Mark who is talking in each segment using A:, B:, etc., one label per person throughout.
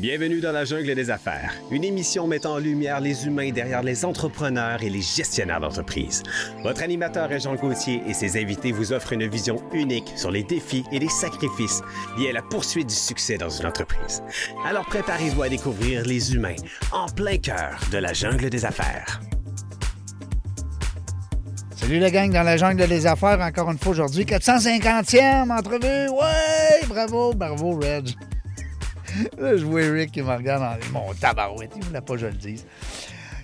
A: Bienvenue dans la jungle des affaires, une émission mettant en lumière les humains derrière les entrepreneurs et les gestionnaires d'entreprise. Votre animateur est Jean Gauthier et ses invités vous offrent une vision unique sur les défis et les sacrifices liés à la poursuite du succès dans une entreprise. Alors préparez-vous à découvrir les humains en plein cœur de la jungle des affaires.
B: Salut la gang dans la jungle des affaires, encore une fois aujourd'hui. 450e entrevue. Ouais, bravo, bravo, Reg. Là, je vois Eric qui me regarde en mon tabarouette. Il voulait pas que je le dise.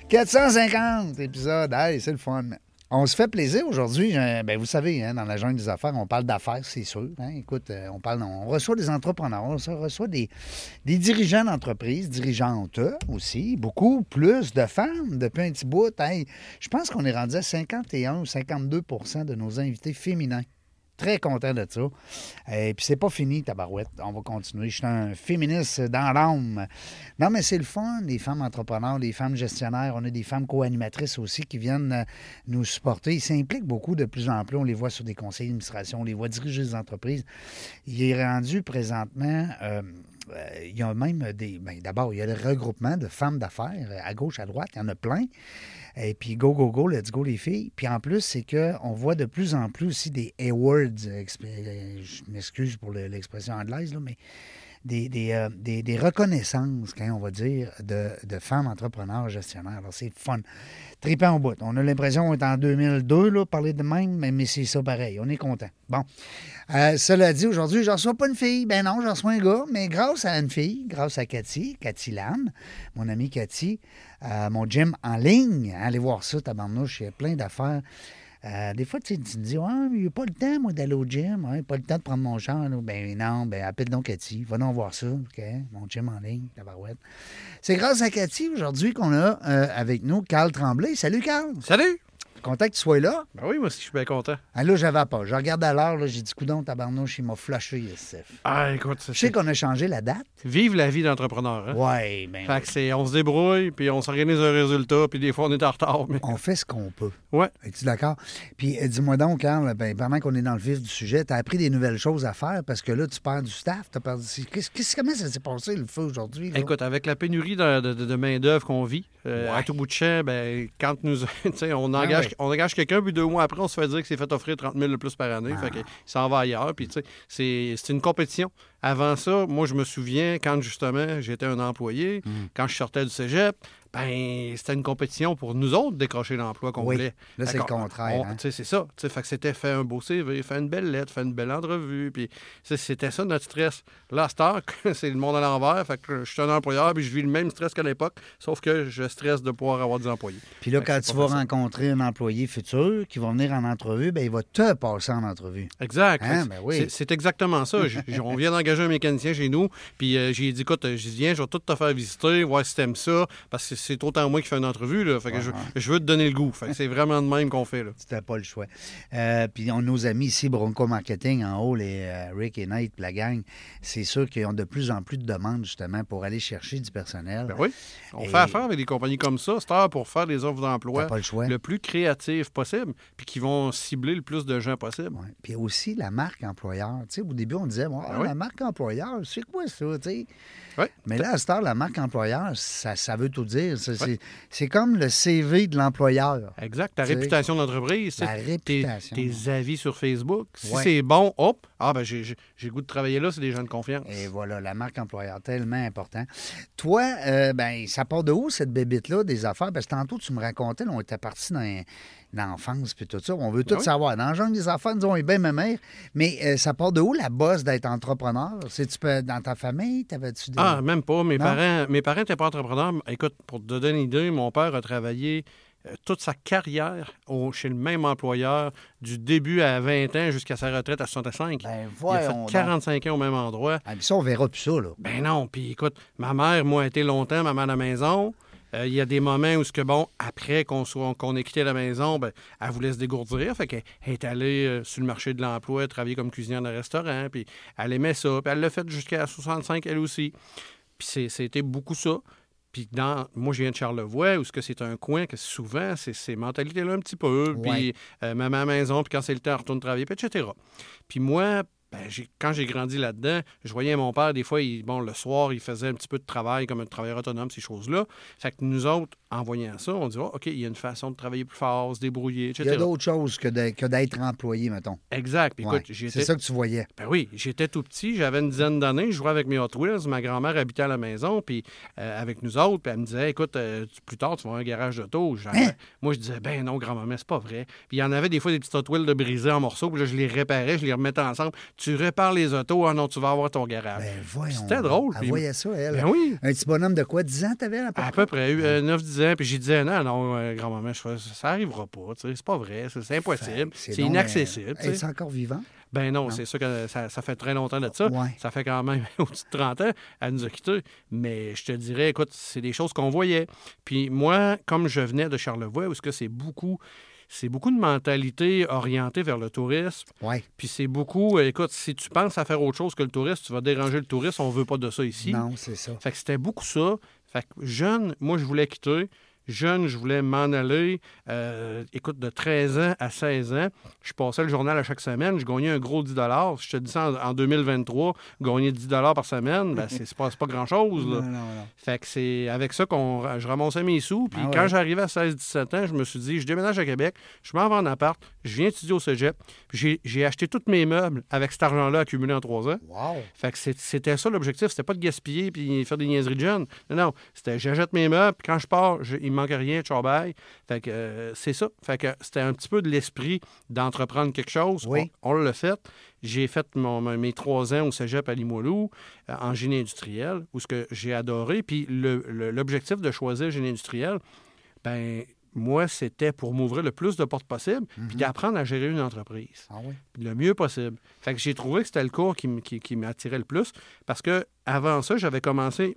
B: 450 épisodes. Hey, c'est le fun. On se fait plaisir aujourd'hui. Euh, ben, vous savez, hein, dans la jungle des affaires, on parle d'affaires, c'est sûr. hein. Écoute, euh, on parle, on reçoit des entrepreneurs, on reçoit des, des dirigeants d'entreprise, dirigeantes aussi, beaucoup plus de femmes depuis un petit bout. Je pense qu'on est rendu à 51 ou 52% de nos invités féminins. Très content de ça. Et puis c'est pas fini, tabarouette. On va continuer. Je suis un féministe dans l'âme. Non, mais c'est le fun, les femmes entrepreneurs, les femmes gestionnaires. On a des femmes co-animatrices aussi qui viennent euh, nous supporter. Ils s'impliquent beaucoup de plus en plus. On les voit sur des conseils d'administration, on les voit diriger des entreprises. Il est rendu présentement. euh, euh, il y a même des. ben, D'abord, il y a le regroupement de femmes d'affaires à gauche, à droite. Il y en a plein. Et puis, go, go, go, let's go, les filles. Puis en plus, c'est qu'on voit de plus en plus aussi des awards. euh, euh, Je m'excuse pour le- l'expression anglaise, là, mais euh, des- reconnaissances, quand on va dire, de, femmes entrepreneurs gestionnaires. Alors, c'est fun. Trippant au bout. On a l'impression qu'on est en 2002, là, parler de même, mais, c'est ça pareil. On est content. Bon. Euh, cela dit, aujourd'hui, je reçois pas une fille. Ben non, je reçois un gars, mais grâce à une fille, grâce à Cathy, Cathy Lam, mon amie Cathy, euh, mon gym en ligne. Allez voir ça, tabarnouche, il y a plein d'affaires. Euh, des fois, tu, te dis, ah, il n'y a pas le temps, moi, d'aller au gym. Ouais, pas le temps de prendre mon char. là. Ben non, ben appelle donc Cathy. Va donc voir ça. OK? Mon gym en ligne, tabarouette. C'est grâce à Cathy aujourd'hui qu'on a euh, avec nous Carl Tremblay. Salut, Carl.
C: Salut!
B: Content que tu sois là.
C: Ben oui, moi aussi, je suis bien content.
B: Ah, là, j'avais pas. Je regarde à l'heure, là, j'ai dit, coudon, tabarnouche, il m'a flashé, Youssef.
C: Ah, écoute,
B: Je sais qu'on a changé la date.
C: vive la vie d'entrepreneur. Hein?
B: Ouais, ben,
C: Fait que c'est, on se débrouille, puis on s'organise un résultat, puis des fois, on est en retard. Mais...
B: on fait ce qu'on peut.
C: Ouais.
B: Es-tu d'accord? Puis euh, dis-moi donc, Carl, ben, pendant qu'on est dans le vif du sujet, tu as appris des nouvelles choses à faire parce que là, tu perds du staff. T'as perdu... Qu'est-ce, qu'est-ce- comment ça s'est passé le feu aujourd'hui?
C: Écoute, avec la pénurie de, de- de main-d'œuvre qu'on vit, euh,
B: Ouais.
C: à tout bout de champ, ben, quand nous, on,
B: Ah
C: engage, on engage quelqu'un, puis deux mois après, on se fait dire que c'est fait offrir 30 000 de plus par année.
B: Ah.
C: Fait qu'il s'en va ailleurs. Puis, tu sais, c'est, une compétition. Avant ça, moi, je me souviens, quand justement, j'étais un employé,
B: Hmm.
C: quand je sortais du cégep, ben, c'était une compétition pour nous autres de décrocher l'emploi qu'on
B: Oui.
C: voulait.
B: Là, c'est le contraire,
C: on-
B: hein.
C: C'est ça. Fait que c'était faire un beau CV, faire une belle lettre, faire une belle entrevue. Puis c'était ça notre stress. Là, c'est le monde à l'envers. Fait que je suis un employeur, puis je vis le même stress qu'à l'époque, sauf que je stresse de pouvoir avoir des employés.
B: Puis là, quand tu vas
C: facile.
B: rencontrer un employé futur qui va venir en entrevue, ben, il va te passer en entrevue.
C: Exact.
B: Hein, ben oui.
C: c'est- exactement ça. On vient d'engager un mécanicien chez nous, puis euh, j'ai dit, écoute, dit, viens, je vais tout te faire visiter, voir si t'aimes ça, parce que c'est autant moi qui fais une entrevue, là. Fait que je, je veux te donner le goût. C'est vraiment de même qu'on fait, là.
B: C'était pas le choix. Euh, puis on, nos amis ici, Bronco Marketing, en haut, les euh, Rick et Nate, la gang, c'est sûr qu'ils ont de plus en plus de demandes, justement, pour aller chercher du personnel.
C: Ben oui. On
B: Et-
C: fait affaire avec des compagnies comme ça, c'est heure pour faire des offres d'emploi
B: le choix.
C: le plus créatif possible, puis qui vont cibler le plus de gens possible.
B: Ouais. Puis aussi la marque employeur. Au début, on disait,
C: Ben oui.
B: la marque employeur, c'est quoi ça? Mais là, à cette heure, la marque employeur, ça, ça veut tout dire. C'est, comme le CV de l'employeur.
C: Exact. Ta réputation d'entreprise. Tes, tes avis sur Facebook. Si c'est bon, hop, ah ben j'ai le goût de travailler là, c'est des gens de confiance.
B: Et voilà, la marque employeur, tellement important. Toi, euh, ben, ça part de où, cette bébite-là, des affaires? Parce que tantôt, tu me racontais, là, on était parti dans l'enfance puis tout ça. On veut tout
C: Ben oui.
B: savoir. Dans le genre des nous, on est bien ma mère. Mais euh, ça part de où, la bosse d'être entrepreneur? C'est-tu dans ta famille? T'avais-tu des...
C: Ah, même pas. Mes
B: Non?
C: parents mes parents n'étaient pas entrepreneurs. Écoute, pour te donner une idée, mon père a travaillé euh, toute sa carrière au- chez le même employeur, du début à 20 ans jusqu'à sa retraite à 65.
B: Ben,
C: Il a
B: voyons
C: fait
B: donc.
C: 45 ans au même endroit.
B: Ah, puis ça, on verra plus ça, là.
C: Ben non, puis écoute, ma mère, moi, a été longtemps maman à la maison. Euh, Il y a des moments où, ce que, bon, après qu'on soit qu'on ait quitté la maison, ben, elle voulait se dégourdir. Fait qu'elle est allée euh, sur le marché de l'emploi, travailler comme cuisinière de restaurant, puis elle aimait ça. Puis elle l'a fait jusqu'à 65, elle aussi. Puis c'était beaucoup ça. Puis dans, moi, je viens de Charlevoix, où ce que c'est un coin que souvent, c'est ces mentalités-là un petit peu.
B: Ouais.
C: Puis euh, maman à la maison, puis quand c'est le temps, elle retourne travailler, puis etc. Puis moi, ben, quand j'ai grandi là-dedans, je voyais mon père, des fois, il- bon, le soir, il faisait un petit peu de travail comme un travailleur autonome, ces choses-là. Fait que nous autres, en voyant ça, on dit, Ah, OK, il y a une façon de travailler plus fort, se débrouiller,
B: Il y a
C: etc.
B: d'autres choses que d'être employé, mettons.
C: Exact.
B: Ouais. C'est ça que tu voyais.
C: Ben oui, j'étais tout petit, j'avais une dizaine d'années, je jouais avec mes Hot Wheels, ma grand-mère habitait à la maison, puis euh, avec nous autres, puis elle me disait, écoute, euh, plus tard, tu vas avoir un garage d'auto.
B: Hein?
C: Moi, je disais, ben non, grand-maman, c'est pas vrai. Puis il y en avait des fois des petits Hot Wheels de brisés en morceaux, puis là, je les réparais, je les remettais ensemble. Tu répares les autos, ah non, tu vas avoir ton garage.
B: Ben voyons.
C: C'était drôle.
B: Elle voyait ça, elle.
C: Ben oui.
B: Un petit bonhomme de quoi? 10 ans, t'avais à peu
C: À
B: près?
C: peu près, euh, 9-10 Puis j'ai dit, non, non, euh, grand-maman, ça arrivera pas. C'est pas vrai. C'est c'est impossible. C'est
B: donc,
C: inaccessible.
B: euh. Est-ce encore vivant?
C: Ben non,
B: Non.
C: c'est sûr que ça, ça fait très longtemps de ça.
B: Ouais.
C: Ça fait quand même au-dessus de 30 ans. Elle nous a quittés. Mais je te dirais, écoute, c'est des choses qu'on voyait. Puis moi, comme je venais de Charlevoix, où est-ce que c'est beaucoup. C'est beaucoup de mentalité orientée vers le tourisme. Puis c'est beaucoup, euh, écoute, si tu penses à faire autre chose que le tourisme, tu vas déranger le tourisme, on veut pas de ça ici.
B: Non, c'est ça.
C: Fait que c'était beaucoup ça. Jeune, moi, je voulais quitter. Jeune, je voulais m'en aller. Euh, écoute, de 13 ans à 16 ans, je passais le journal à chaque semaine. Je gagnais un gros 10 Je te dis ça en, en 2023, gagner 10 par semaine, ben, c'est pas, pas grand-chose. Fait que c'est avec ça qu'on je ramassais mes sous. Puis
B: Ah ouais.
C: quand j'arrivais à 16-17 ans, je me suis dit, je déménage à Québec, je m'en vais en appart, je viens étudier au cégep. Puis j'ai- acheté tous mes meubles avec cet argent-là accumulé en trois ans.
B: Wow.
C: Fait que c'était ça l'objectif. C'était pas de gaspiller puis faire des niaiseries de jeunes. Non, non. C'était j'achète mes meubles, puis quand je pars, je- manque rien, bye. Fait que euh, c'est ça. Fait que c'était un petit peu de l'esprit d'entreprendre quelque chose.
B: Oui.
C: On, on l'a fait. J'ai fait mon- mes trois ans au cégep à Limoilou, euh, en génie industriel, où ce que j'ai adoré. Puis l'objectif de choisir génie industriel, ben moi, c'était pour m'ouvrir le plus de portes possible, puis d'apprendre à gérer une entreprise
B: Ah oui.
C: le mieux possible. Fait que j'ai trouvé que c'était le cours qui, qui m'attirait le plus parce que avant ça, j'avais commencé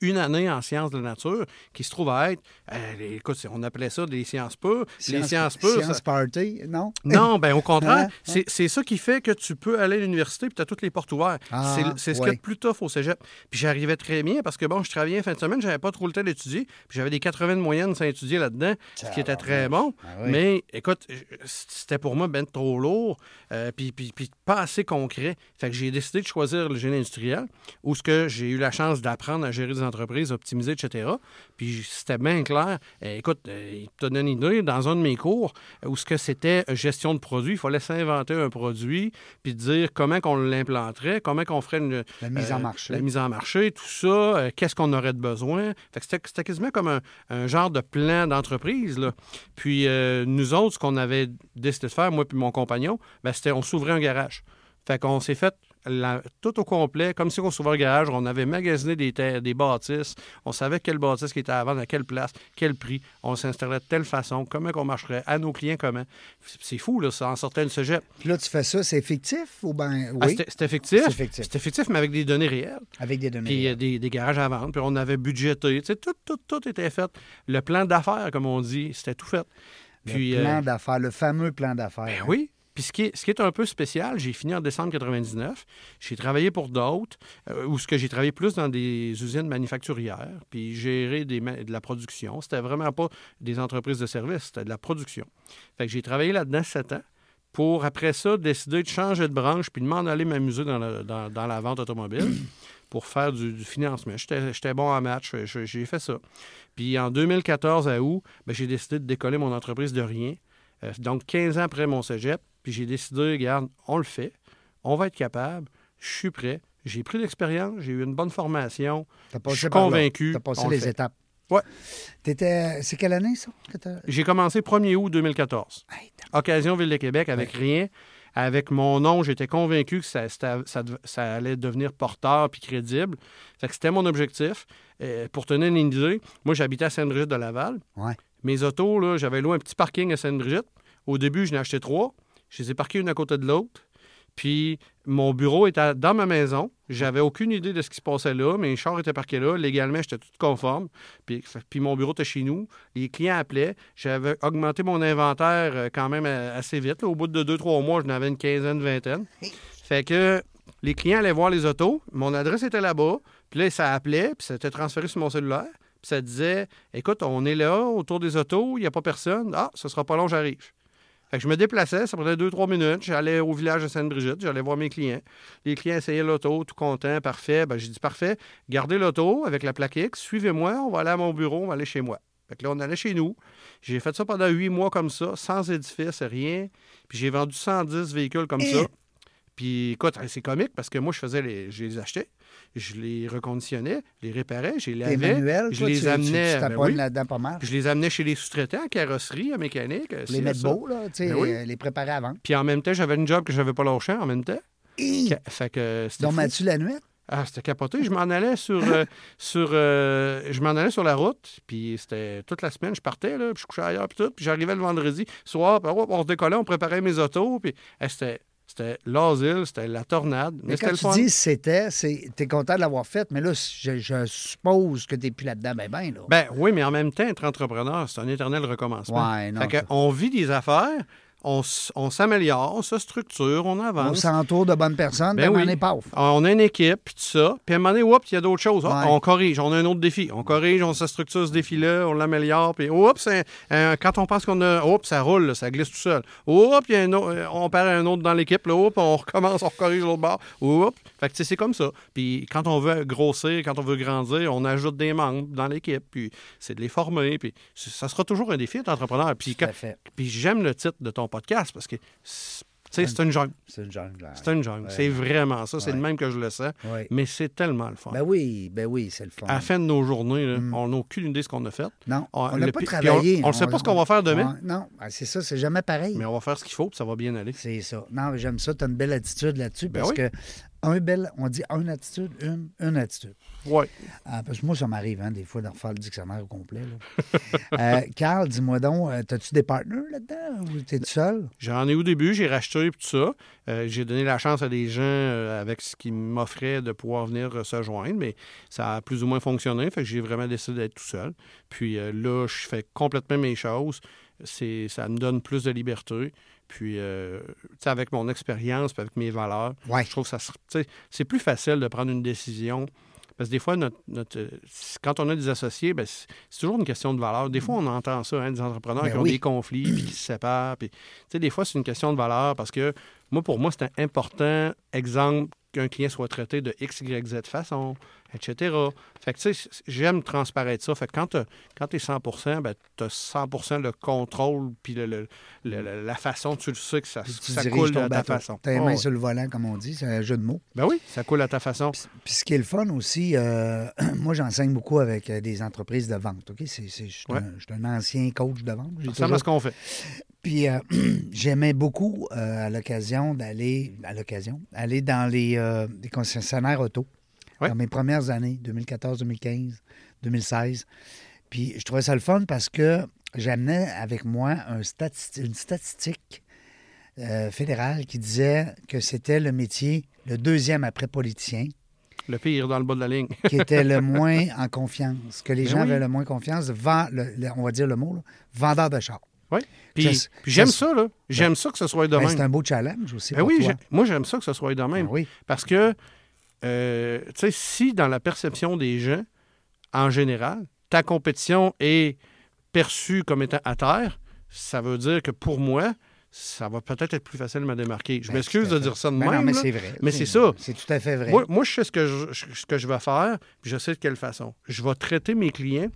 C: une année en sciences de la nature qui se trouve à être, euh, écoute, on appelait ça des sciences pures. les sciences pures,
B: Science
C: ça-
B: party, non?
C: non, ben au contraire,
B: Hein?
C: c'est c'est ça qui fait que tu peux aller à l'université puis tu as toutes les portes ouvertes.
B: Ah,
C: c'est c'est ce
B: ouais.
C: qu'il y a de plus tough au cégep. Puis j'arrivais très bien parce que bon, je travaillais fin de semaine, j'avais pas trop le temps d'étudier, puis j'avais des 80 de moyenne sans étudier là-dedans, ce qui était très bon.
B: Ah oui.
C: Mais écoute, c'était pour moi ben trop lourd, euh, puis, puis, puis pas assez concret. Fait que j'ai décidé de choisir le génie industriel, où ce que j'ai eu la chance d'apprendre à gérer des entreprises, optimiser, etc. Puis c'était bien clair. Euh, écoute, euh, il te donne une idée, dans un de mes cours, euh, où ce que c'était euh, gestion de produits, il fallait s'inventer un produit, puis dire comment qu'on l'implanterait, comment qu'on ferait une,
B: La mise en
C: euh,
B: marché.
C: La mise en marché, tout ça, euh, qu'est-ce qu'on aurait de besoin. Fait que c'était, c'était quasiment comme un, un genre de plan d'entreprise. là. Puis euh, nous autres, ce qu'on avait décidé de faire, moi et mon compagnon, ben, c'était on s'ouvrait un garage. Fait qu'on s'est fait la- tout au complet, comme si on s'ouvrait un garage. On avait magasiné des, terres, des bâtisses. On savait quelle bâtisse qui était à vendre, à quelle place, quel prix. On s'installait de telle façon, comment qu'on marcherait, à nos clients comment. C'est- fou, là, ça en sortait une.
B: Puis là, tu fais ça, c'est fictif ou bien.
C: Ah,
B: Oui?
C: c'était, c'était fictif.
B: C'est fictif.
C: C'était fictif, mais avec des données réelles.
B: Avec des données.
C: Puis euh, des, des garages à vendre. Puis on avait budgété. Tu sais, tout, tout, tout était fait. Le plan d'affaires, comme on dit, c'était tout fait. Puis,
B: le plan
C: euh,
B: d'affaires, le fameux plan d'affaires.
C: ben
B: hein.
C: oui. Puis ce qui, est, ce qui est un peu spécial, j'ai fini en décembre 99. J'ai travaillé pour d'autres, euh, où ce que j'ai travaillé plus dans des usines manufacturières, puis géré des, de la production. C'était vraiment pas des entreprises de services, c'était de la production. Fait que j'ai travaillé là-dedans sept ans pour, après ça, décider de changer de branche puis de m'en aller m'amuser dans, dans- la vente automobile pour faire du, financement. J'étais bon en match, j'ai fait ça. Puis en 2014, à août, ben, j'ai décidé de décoller mon entreprise de rien. Euh, donc 15 ans après mon cégep, puis j'ai décidé, regarde, on le fait, on va être capable, je suis prêt, j'ai pris l'expérience, j'ai eu une bonne formation, je
B: passé
C: suis convaincu.
B: T'as passé
C: on le
B: les
C: fait.
B: étapes.
C: Ouais.
B: T'étais. C'est quelle année, ça? que
C: J'ai commencé 1er août 2014.
B: Hey, t'as-
C: Occasion Ville de Québec avec rien. Avec mon nom, j'étais convaincu que ça, ça ça allait devenir porteur puis crédible. Fait que c'était mon objectif. Euh, pour tenir une idée, moi, j'habitais à Sainte-Brigitte de Laval.
B: Ouais.
C: Mes autos, là, j'avais loué un petit parking à Sainte-Brigitte. Au début, j'en ai acheté trois. Je les ai parqués une à côté de l'autre. Puis mon bureau était dans ma maison. J'avais aucune idée de ce qui se passait là. Mes chars étaient parqués là. Légalement, j'étais tout conforme. Puis, puis mon bureau était chez nous. Les clients appelaient. J'avais augmenté mon inventaire euh, quand même euh, assez vite. là. Au bout de deux, trois mois, j'en avais une quinzaine, vingtaine. Fait que les clients allaient voir les autos. Mon adresse était là-bas. Puis là, ça appelait. Puis ça était transféré sur mon cellulaire. Puis ça disait Écoute, on est là, autour des autos. Il n'y a pas personne. Ah, ce sera pas long, j'arrive. Je me déplaçais, ça prenait deux, trois minutes. J'allais au village de Sainte-Brigitte, j'allais voir mes clients. Les clients essayaient l'auto, tout content, parfait. Ben, j'ai dit parfait, gardez l'auto avec la plaque X, suivez-moi, on va aller à mon bureau, on va aller chez moi. Là, on allait chez nous. J'ai fait ça pendant huit mois comme ça, sans édifice, rien. Puis j'ai vendu 110 véhicules comme ça. Puis écoute, c'est comique parce que moi, je faisais les. Je les achetais, je les reconditionnais, je les réparais, je les lavais.
B: manuel,
C: je
B: toi,
C: les
B: tu,
C: amenais.
B: Tu, tu
C: ben oui.
B: là-dedans pas mal.
C: Je les amenais chez les sous-traitants, en carrosserie, en mécanique.
B: Les mettre beaux, là, tu sais,
C: Ben oui.
B: euh, les préparer avant.
C: Puis en même temps, j'avais une job que j'avais pas lâché en même temps. Ca- Fait que c'était
B: Donc. Mathieu la nuit?
C: Ah, c'était capoté. Je m'en allais sur, euh, sur, euh, je m'en allais sur la route, puis c'était toute la semaine, je partais, là, puis je couchais ailleurs, puis tout, puis j'arrivais le vendredi soir, puis on se décollait, on préparait mes autos, puis eh, c'était, c'était l'asile, c'était la tornade, mais,
B: Mais quand tu dis c'était, t'es content de l'avoir fait, mais là, je, je suppose que t'es plus là-dedans, ben ben, là.
C: Ben oui, mais en même temps, être entrepreneur, c'est un éternel recommencement.
B: Ouais, non,
C: Fait que on vit des affaires, on, on s'améliore, on se structure, on
B: on
C: avance.
B: s'entoure de bonnes personnes,
C: Ben oui.
B: on est pauvre.
C: On a une équipe, puis tout ça. Puis à un moment donné, oups, il y a d'autres choses. Ah. On corrige, on a un autre défi. On corrige, on se structure ce défi-là, on l'améliore. Puis oups, quand on pense qu'on a. Oups, ça roule, là, ça glisse tout seul. Oups, y a un autre- euh, on perd un autre dans l'équipe. Là, oups, on recommence, on corrige l'autre bord. Oups. Fait que c'est comme ça. Puis quand on veut grossir, quand on veut grandir, on ajoute des membres dans l'équipe. Puis c'est de les former. Puis ça sera toujours un défi d'être entrepreneur. Puis, puis j'aime le titre de ton podcast parce que. c'est- tu sais, C'est une jungle.
B: C'est une jungle. là.
C: C'est une jungle.
B: Ouais.
C: C'est vraiment ça. C'est
B: Ouais.
C: le même que je le sens.
B: Oui.
C: Mais c'est tellement le fun.
B: Ben oui, ben oui, c'est le fun.
C: À la fin de nos journées, là,
B: Mm.
C: on n'a aucune idée de ce qu'on a fait.
B: Non,
C: On-
B: on n'a pas travaillé.
C: on- on sait pas ce qu'on va faire demain.
B: Ouais, non, ben, c'est ça, c'est jamais pareil.
C: Mais on va faire ce qu'il faut, puis ça va bien aller.
B: C'est ça. Non, mais j'aime ça. Tu as une belle attitude là-dessus
C: Ben
B: parce
C: oui.
B: que un bel, on dit une attitude, une, une attitude.
C: Oui.
B: Ah, parce que moi, ça m'arrive, hein, des fois, de refaire le dictionnaire au complet. là. Euh, Carl, dis-moi donc, euh, as-tu des partenaires là-dedans ou t'es tout seul?
C: J'en ai au début, j'ai racheté puis tout ça. Euh, j'ai donné la chance à des gens euh, avec ce qu'ils m'offraient de pouvoir venir euh, se joindre, mais ça a plus ou moins fonctionné. Fait que j'ai vraiment décidé d'être tout seul. Puis euh, là, je fais complètement mes choses. C'est, ça me donne plus de liberté. Puis, euh, avec mon expérience, avec mes valeurs,
B: Ouais.
C: je trouve que ça, c'est plus facile de prendre une décision. Parce que des fois, notre, notre, euh, quand on a des associés, ben, c'est toujours une question de valeur. Des fois, on entend ça, hein, des entrepreneurs
B: Ben
C: qui ont
B: oui.
C: des conflits, puis qui se séparent. Puis, des fois, c'est une question de valeur parce que moi, pour moi, c'est important, exemple, qu'un client soit traité de X, Y, Z façon, etc. Fait que, tu sais, j'aime transparaître ça. Fait que quand tu quand es 100 ben, tu as 100% le contrôle, puis le, le- le- le- la façon, tu le sais que ça,
B: tu
C: ça coule
B: ton
C: à ta façon.
B: T'as les
C: Oh,
B: mains
C: ouais.
B: sur le volant, comme on dit, c'est un jeu de mots.
C: Ben oui, ça coule à ta façon.
B: Puis, puis ce qui est le fun aussi, euh, moi, j'enseigne beaucoup avec euh, des entreprises de vente. OK? C'est, je, suis
C: Ouais.
B: un, ancien coach de vente.
C: Ça
B: toujours-
C: ce qu'on fait.
B: Puis euh, j'aimais beaucoup euh, à l'occasion d'aller à l'occasion aller dans les, les concessionnaires auto Dans mes premières années 2014, 2015, 2016. Puis je trouvais ça le fun parce que j'amenais avec moi un stati- une statistique euh, fédérale qui disait que c'était le métier le deuxième après politicien
C: Le pire dans le bas de la ligne.
B: qui était le moins en confiance, que les
C: Ben
B: gens
C: oui.
B: avaient le moins confiance, vend, le- le- on va dire le mot, là, vendeur de char.
C: Oui. Puis, j'aime
B: ça,
C: là. J'aime ça que ce soit de
B: Ben,
C: même.
B: c'est un beau challenge aussi
C: Ben
B: pour
C: oui,
B: toi.
C: moi, j'aime ça que ce soit de même.
B: Ben oui.
C: Parce que, euh, tu sais, si dans la perception des gens, en général, ta compétition est perçue comme étant à terre, ça veut dire que pour moi, ça va peut-être être plus facile de me démarquer. Je
B: Ben,
C: m'excuse de dire ça de
B: Ben
C: même.
B: non, mais c'est vrai.
C: Mais c'est ça.
B: C'est tout à fait vrai.
C: Moi, moi, je sais ce que je, ce que je vais faire, puis je sais de quelle façon. Je vais traiter mes clients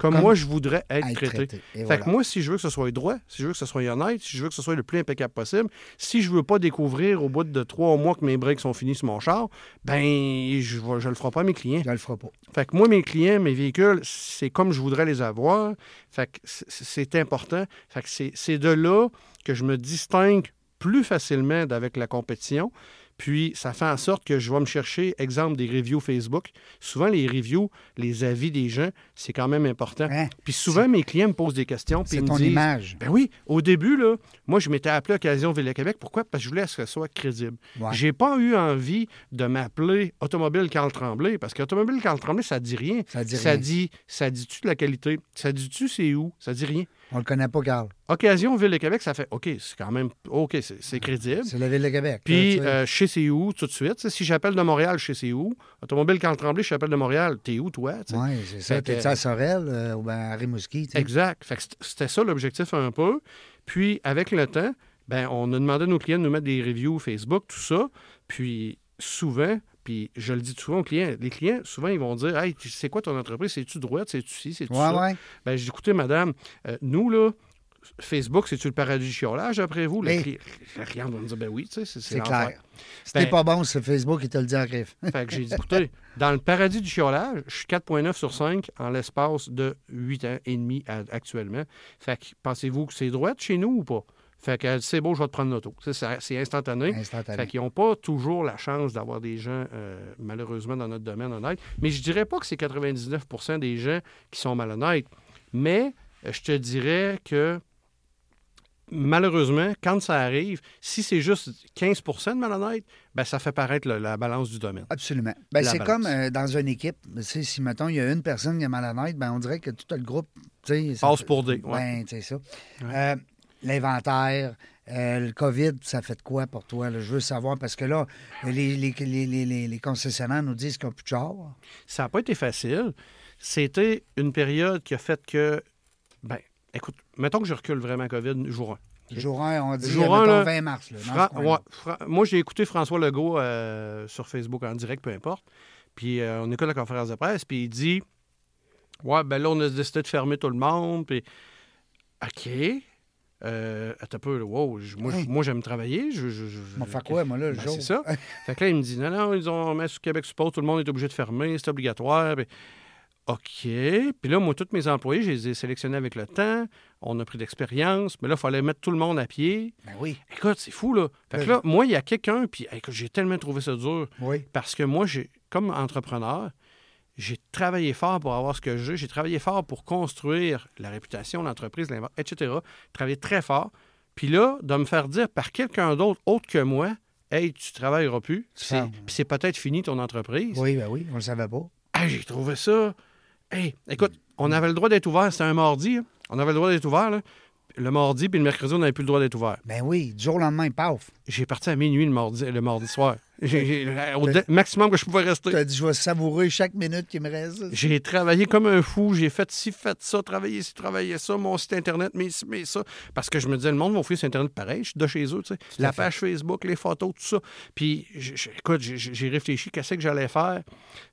C: comme,
B: Comme
C: moi, je voudrais être,
B: Être
C: traité. Fait
B: voilà.
C: que moi, si je veux que ce soit droit, si je veux que ce soit honnête, si je veux que ce soit le plus impeccable possible, si je veux pas découvrir au bout de trois mois que mes breaks sont finis sur mon char, ben je ne le ferai pas à mes clients.
B: Je le ferai pas.
C: Fait que moi, mes clients, mes véhicules, c'est comme je voudrais les avoir. Fait que c'est important. Fait que c'est c'est de là que je me distingue plus facilement d'avec la compétition. Puis, ça fait en sorte que je vais me chercher, exemple, des reviews Facebook. Souvent, les reviews, les avis des gens, c'est quand même important. Puis souvent, mes clients me posent des questions.
B: C'est
C: me
B: ton
C: disent,
B: image.
C: Ben oui, au début, là, moi, je m'étais appelé Occasion Ville-Québec. Pourquoi? Parce que je voulais que ce soit crédible.
B: Ouais.
C: J'ai pas eu envie de m'appeler Automobile Carl Tremblay, parce qu'Automobile Carl Tremblay, ça dit rien.
B: Ça dit
C: ça
B: rien.
C: dit, ça dit-tu de la qualité? Ça dit-tu c'est où? Ça dit rien.
B: On le connaît pas, Carl.
C: Occasion Ville de Québec, ça fait OK, c'est quand même OK, c'est crédible.
B: C'est la Ville de Québec.
C: Puis, euh, chez c'est où, tout de suite. Si j'appelle de Montréal, chez c'est où. Automobile Carl Tremblay, je t'appelle de Montréal, t'es où, toi?
B: Oui, c'est ça. T'es à Sorel euh, ou bien à Rimouski.
C: Exact. Fait que c'était ça l'objectif un peu. Puis, avec le temps, ben, on a demandé à nos clients de nous mettre des reviews Facebook, tout ça. Puis, souvent, puis je le dis souvent aux clients, les clients, souvent, ils vont dire Hey, c'est quoi ton entreprise? C'est-tu droite? C'est-tu ci? C'est-tu
B: Ouais,
C: ça?
B: ouais.
C: Ben, j'ai dit Écoutez, madame, euh, nous, là, Facebook, c'est-tu le paradis du chiolage après vous? Le
B: Hey.
C: cli- Le client va me dire Ben oui, tu sais, c'est c'est
B: C'est clair. T'es
C: Ben-
B: pas bon sur Facebook, il te le dit en griffe.
C: Fait que j'ai dit, écoutez, dans le paradis du chiolage, je suis 4,9 sur 5 en l'espace de 8 ans et demi à- actuellement. Fait que pensez-vous que c'est droit chez nous ou pas? Fait que dit, c'est beau, je vais te prendre l'auto. C'est c'est instantané.
B: Instantané.
C: Fait qu'ils n'ont pas toujours la chance d'avoir des gens, euh, malheureusement, dans notre domaine honnêtes. Mais je dirais pas que c'est 99% des gens qui sont malhonnêtes. Mais euh, je te dirais que malheureusement, quand ça arrive, si c'est juste 15% de malhonnêtes, ben, ça fait paraître le- la balance du domaine.
B: Absolument. Ben, c'est
C: balance.
B: comme euh, dans une équipe. Si, mettons, il y a une personne qui est malhonnête, ben, on dirait que tout le groupe.
C: Passe pour des, ouais.
B: Ben, sais ça. Euh, L'inventaire, euh, le COVID, ça fait de quoi pour toi? là? Je veux savoir, parce que là, les, les, les, les- concessionnaires nous disent qu'ils n'ont plus de char.
C: Ça n'a pas été facile. C'était une période qui a fait que, ben, écoute, mettons que je recule vraiment COVID jour 1.
B: Jour 1, on dit
C: Jour
B: mettons,
C: un, là,
B: 20 mars. Là,
C: Fra- ouais, Fra- moi, j'ai écouté François Legault euh, sur Facebook en direct, peu importe. Puis euh, on écoute la conférence de presse, puis il dit Ouais, ben là, on a décidé de fermer tout le monde. Puis, OK. Euh, attends un peu, là, wow, je- moi, je-
B: Hey.
C: moi, j'aime travailler. Je, je, je-
B: On va faire quoi, moi, là, le
C: Ben,
B: jour?
C: c'est ça. fait que là, il me dit non, non, ils ont mis sur Québec Support, tout le monde est obligé de fermer, c'est obligatoire. Puis, OK. Puis là, moi, tous mes employés, je les ai sélectionnés avec le temps. On a pris d'expérience. Mais là, il fallait mettre tout le monde à pied.
B: Ben oui,
C: Écoute, c'est fou, là. Fait que
B: Oui.
C: là, moi, il y a quelqu'un, puis écoute, j'ai tellement trouvé ça dur.
B: oui.
C: Parce que moi, j'ai, comme entrepreneur, j'ai travaillé fort pour avoir ce que j'ai. J'ai travaillé fort pour construire la réputation, l'entreprise, etc. Travaillé très fort. Puis là, de me faire dire par quelqu'un d'autre, autre que moi, Hey, tu travailleras plus. C'est, c'est peut-être fini ton entreprise.
B: Oui, ben oui, on le savait pas.
C: Hey, j'ai trouvé ça. Hey, écoute, on avait le droit d'être ouvert. C'était un mardi. hein. On avait le droit d'être ouvert. là. Le mardi, puis le mercredi, on n'avait plus le droit d'être ouvert.
B: Ben oui, du jour au lendemain, paf.
C: J'ai parti à minuit le mardi, le mardi soir. J'ai- au maximum que je pouvais
B: Tu
C: rester.
B: as dit, je vais savourer chaque minute qui me reste.
C: J'ai travaillé comme un fou. J'ai fait ci, fait ça, travaillé ci, travaillé ça, mon site Internet, mais ci, mais ça. Parce que je me disais, le monde va sur Internet pareil. Je suis de chez eux, tu sais. La
B: fait.
C: page Facebook, les photos, tout ça. Puis, écoute, j'ai- réfléchi qu'est-ce que j'allais faire.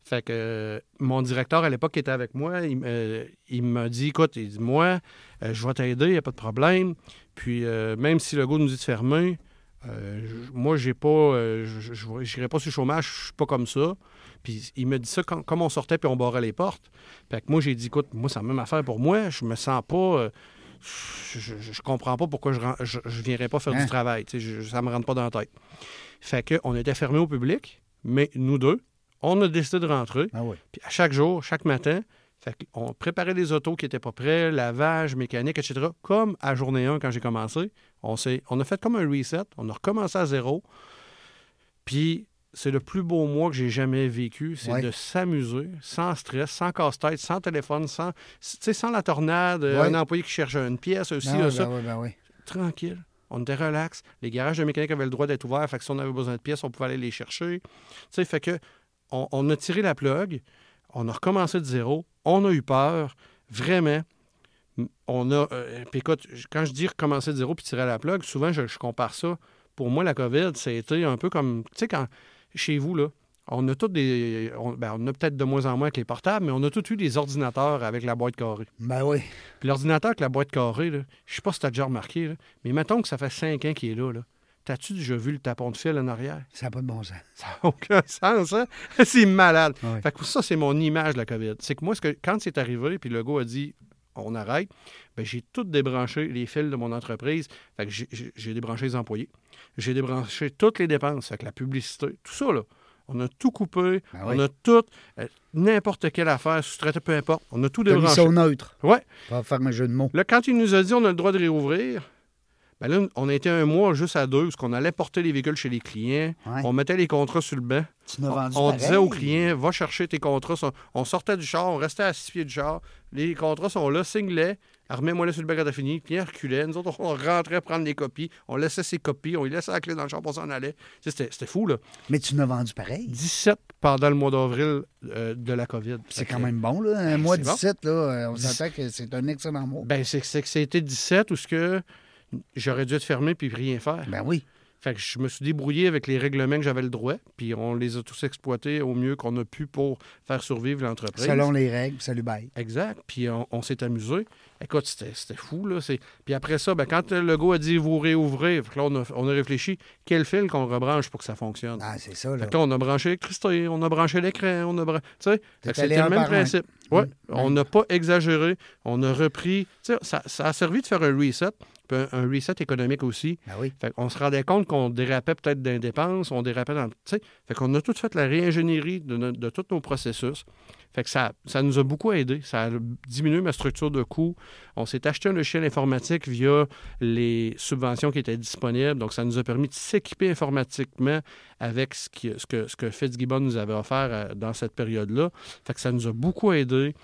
C: Fait que euh, mon directeur à l'époque qui était avec moi, il, me- il m'a dit, écoute, il dit, moi, euh, je vais t'aider, il n'y a pas de problème. Puis, euh, même si le gars nous dit de fermer, euh, moi, j'ai pas, euh, je- n'irai pas sur le chômage, je suis pas comme ça. Puis il me dit ça quand, comme on sortait puis on barrait les portes. Fait que moi, j'ai dit, écoute, moi, c'est la même affaire pour moi. Je me sens pas. euh, je, je, je comprends pas pourquoi je ne je, je viendrais pas faire
B: Hein?
C: du travail. Sais, je- ça me rentre pas dans la tête. Fait que on était fermés au public, mais nous deux, on a décidé de rentrer.
B: Ah oui.
C: Puis à chaque jour, chaque matin, fait on préparait les autos qui n'étaient pas prêts, lavage, mécanique, etc. Comme à journée 1 quand j'ai commencé. On, on a fait comme un reset. On a recommencé à zéro. Puis c'est le plus beau mois que j'ai jamais vécu. C'est
B: Ouais.
C: de s'amuser, sans stress, sans casse-tête, sans téléphone, sans, sans la tornade, euh,
B: Ouais.
C: un employé qui cherche une pièce aussi,
B: Ben
C: ça.
B: ben oui, ben.
C: Tranquille. On était relax. Les garages de mécanique avaient le droit d'être ouverts. Fait que si on avait besoin de pièces, on pouvait aller les chercher. Fait que on, on a tiré la plug. On a recommencé de zéro. On a eu peur. Vraiment. On a. euh, puis écoute, quand je dis recommencer de zéro puis tirer la plug, souvent, je, je compare ça. Pour moi, la COVID, c'était un peu comme. Tu sais, quand. Chez vous, là, on a tous des. On, ben, on a peut-être de moins en moins avec les portables, mais on a tous eu des ordinateurs avec la boîte carrée.
B: Ben oui.
C: Puis l'ordinateur avec la boîte carrée, là, je sais pas si tu as déjà remarqué, là, mais mettons que ça fait cinq ans qu'il est là. là. T'as-tu déjà vu le tapon de fil en arrière?
B: Ça n'a pas de bon sens.
C: Ça n'a aucun sens, hein? C'est malade. Fait que ça, c'est mon image de la COVID. C'est que moi, ce que, quand c'est arrivé, puis le gars a dit on arrête, ben, j'ai tout débranché les fils de mon entreprise. Fait que j'ai- débranché les employés. J'ai débranché toutes les dépenses, que la publicité, tout ça, là. On a tout coupé,
B: Ben
C: on
B: oui.
C: a tout, euh, n'importe quelle affaire, sous-traité, peu importe, on a tout débranché.
B: ça au neutre.
C: Ouais.
B: Pas faire un jeu de mots.
C: Là, quand il nous a dit on a le droit de réouvrir, ben là, on été un mois juste à deux, parce qu'on allait porter les véhicules chez les clients.
B: Ouais.
C: On mettait les contrats sur le banc.
B: Tu
C: On,
B: vendu
C: on disait aux clients, va chercher tes contrats. On- sortait du char, on restait à six pieds du char. Les contrats sont là, signe-les. Remets-moi là sur le bac à fini. Puis il reculait. Nous autres, on rentrait prendre les copies. On laissait ses copies. On lui laissait la clé dans le champ, on s'en allait. Sais, C'était fou, là.
B: Mais tu n'as vendu pareil.
C: 17 pendant le mois d'avril euh, de la COVID.
B: C'est quand même bon, là. Un
C: Ben,
B: mois
C: c'est bon.
B: 17, là, euh, on s'entend que c'est un excellent mois.
C: Ben, c'est c'est que c'était 17 ou ce que j'aurais dû être fermé puis rien faire.
B: Ben oui.
C: Fait que je me suis débrouillé avec les règlements que j'avais le droit, puis on les a tous exploités au mieux qu'on a pu pour faire survivre l'entreprise.
B: Selon les règles, salut bye.
C: Exact. Puis on, on s'est amusé. Écoute, c'était fou, là. Puis après ça, ben, quand le gars a dit vous réouvrez, là, on a, on a réfléchi quel fil qu'on rebranche pour que ça fonctionne?
B: Ah, c'est ça, là.
C: Fait que là, on a branché l'électricité, on a branché l'écran, on a branché. Tu sais, c'était le même principe. Oui,
B: Mm.
C: on n'a pas exagéré. On a repris. Tu sais, ça, ça a servi de faire un reset, puis un, un reset économique aussi.
B: Ben oui.
C: Fait qu'on se rendait compte qu'on dérapait peut-être dans les dépenses, on dérapait dans. Fait qu'on a tout fait la réingénierie de, no- de tous nos processus. Fait que ça, ça nous a beaucoup aidé. Ça a diminué ma structure de coûts. On s'est acheté un logiciel informatique via les subventions qui étaient disponibles. Donc, ça nous a permis de s'équiper informatiquement avec ce, qui- ce que, ce que Fitzgibbon nous avait offert euh, dans cette période-là. Fait que ça nous a beaucoup aidé.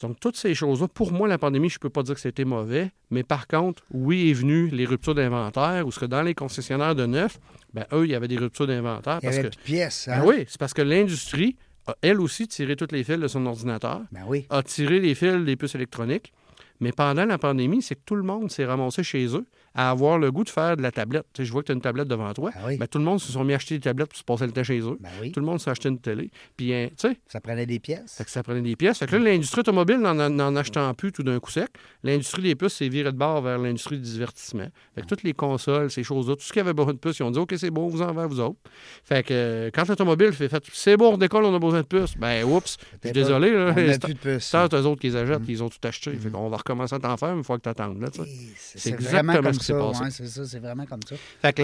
C: Donc, toutes ces choses-là, pour moi, la pandémie, je ne peux pas dire que c'était mauvais, mais par contre, oui, est venu les ruptures d'inventaire, où ce que dans les concessionnaires de neuf, ben, eux, il y avait des ruptures d'inventaire.
B: Il y
C: Parce
B: avait
C: que,
B: pièces,
C: ben
B: hein?
C: oui, c'est parce que l'industrie a, elle aussi, tiré toutes les fils de son ordinateur,
B: Ben oui.
C: a tiré les fils des puces électroniques, mais pendant la pandémie, c'est que tout le monde s'est ramassé chez eux à avoir le goût de faire de la tablette. Tu sais, je vois que tu as une tablette devant toi.
B: Ah oui.
C: Ben, tout le monde se sont mis à acheter des tablettes pour se passer le temps chez eux.
B: Ben oui.
C: Tout le monde s'est acheté une télé. Puis, hein, tu sais,
B: Ça prenait des pièces.
C: fait que ça prenait des pièces. Fait que là, l'industrie automobile, n'en, n'en achetant plus tout d'un coup sec, l'industrie des puces s'est virée de bord vers l'industrie du divertissement. Fait que toutes les consoles, ces choses-là, tout ce qui avait besoin de puces, ils ont dit OK, c'est bon, vous en va, vous autres. Fait que euh, quand l'automobile fait, fait c'est bon, on décolle, on a besoin de puces, ben oups, je suis désolé,
B: On
C: là.
B: plus de puces.
C: c'est eux autres qui les achètent,
B: Mm.
C: ils ont tout acheté. Fait qu'on va recommencer à t'en faire une fois que tu attendes.
B: C'est
C: exactement
B: comme
C: passé.
B: ouais, c'est ça, c'est vraiment comme ça.
C: Fait que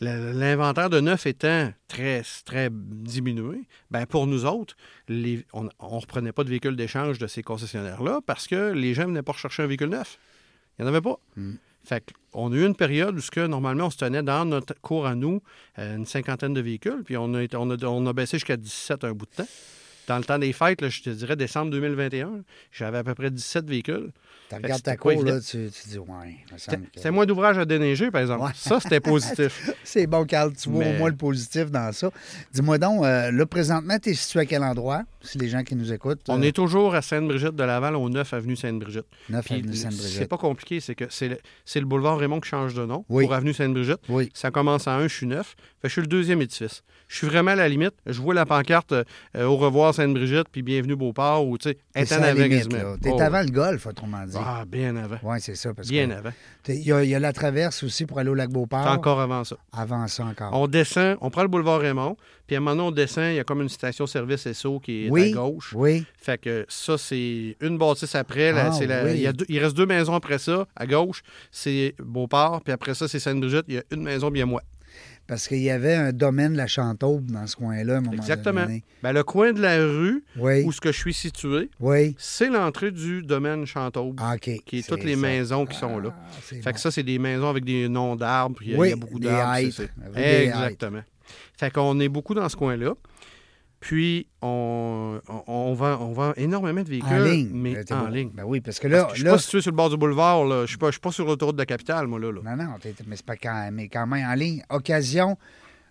C: l'inventaire de neuf étant très, très diminué, ben pour nous autres, les- on ne reprenait pas de véhicules d'échange de ces concessionnaires-là parce que les gens ne venaient pas rechercher un véhicule neuf. Il n'y en avait pas.
B: Mm.
C: Fait qu'on a eu une période où ce que, normalement on se tenait dans notre cours à nous euh, une cinquantaine de véhicules, puis on a, été- on a, on a baissé jusqu'à 17 un bout de temps. Dans le temps des fêtes, là, je te dirais décembre 2021, j'avais à peu près 17 véhicules.
B: Tu regardes ta cour, là, tu, tu dis, ouais, que-
C: c'était moins d'ouvrage à déneiger, par exemple.
B: Ouais.
C: Ça, c'était positif.
B: C'est bon, Carl, tu vois
C: Mais-
B: au moins le positif dans ça. Dis-moi donc, euh, là, présentement, tu es situé à quel endroit, si les gens qui nous écoutent?
C: On
B: euh,
C: est toujours à Sainte-Brigitte de Laval, au 9 avenue Sainte-Brigitte.
B: 9
C: Puis,
B: avenue
C: C'est
B: Sainte-Brigitte.
C: pas compliqué, c'est que c'est le, c'est le boulevard Raymond qui change de nom
B: Oui.
C: pour avenue Sainte-Brigitte.
B: Oui.
C: Ça commence à 1, je suis 9. Fait je suis le deuxième édifice. Je suis vraiment à la limite. Je vois la pancarte euh, au revoir Sainte-Brigitte, puis bienvenue Beauport, ou tu sais.
B: T'es
C: Oh,
B: avant le golf, autrement dit.
C: Ah, bien avant.
B: Oui, c'est ça. Parce
C: Bien
B: que
C: avant.
B: Il y, a- il y a la traverse aussi pour aller au lac Beauport.
C: C'est encore avant ça.
B: Avant ça encore.
C: On descend, on prend le boulevard Raymond, puis à un moment donné, on descend, il y a comme une station-service SO qui est
B: Oui.
C: à gauche.
B: Oui.
C: Fait que ça, c'est une bâtisse après. là,
B: Ah,
C: c'est la-
B: oui.
C: il, y a deux- il reste deux maisons après ça. À gauche, c'est Beauport. Puis après ça, c'est Sainte-Brigitte. Il y a une maison bien moi.
B: Parce qu'il y avait un domaine de la Chantaube dans ce coin-là, à un moment
C: Exactement.
B: donné.
C: Ben, le coin de la rue
B: Oui.
C: où ce que je suis situé,
B: Oui.
C: c'est l'entrée du domaine Chantaube,
B: Ah, OK.
C: qui est toutes les maisons qui sont là.
B: Ah, c'est
C: Fait
B: bon.
C: que ça, c'est des maisons avec des noms d'arbres. puis Il y a-
B: Oui,
C: il y a beaucoup d'arbres. Exactement. Fait qu'on est beaucoup dans ce coin-là. Puis, on, on, on vend, on vend énormément de véhicules,
B: En ligne.
C: mais en ligne.
B: Ben oui, parce que
C: Parce
B: là.
C: que je suis
B: là
C: pas situé sur le bord du boulevard. Là. Je suis pas, suis pas sur l'autoroute de la capitale, moi, là. là.
B: Non, non, mais c'est pas quand, mais quand même en ligne. Occasion,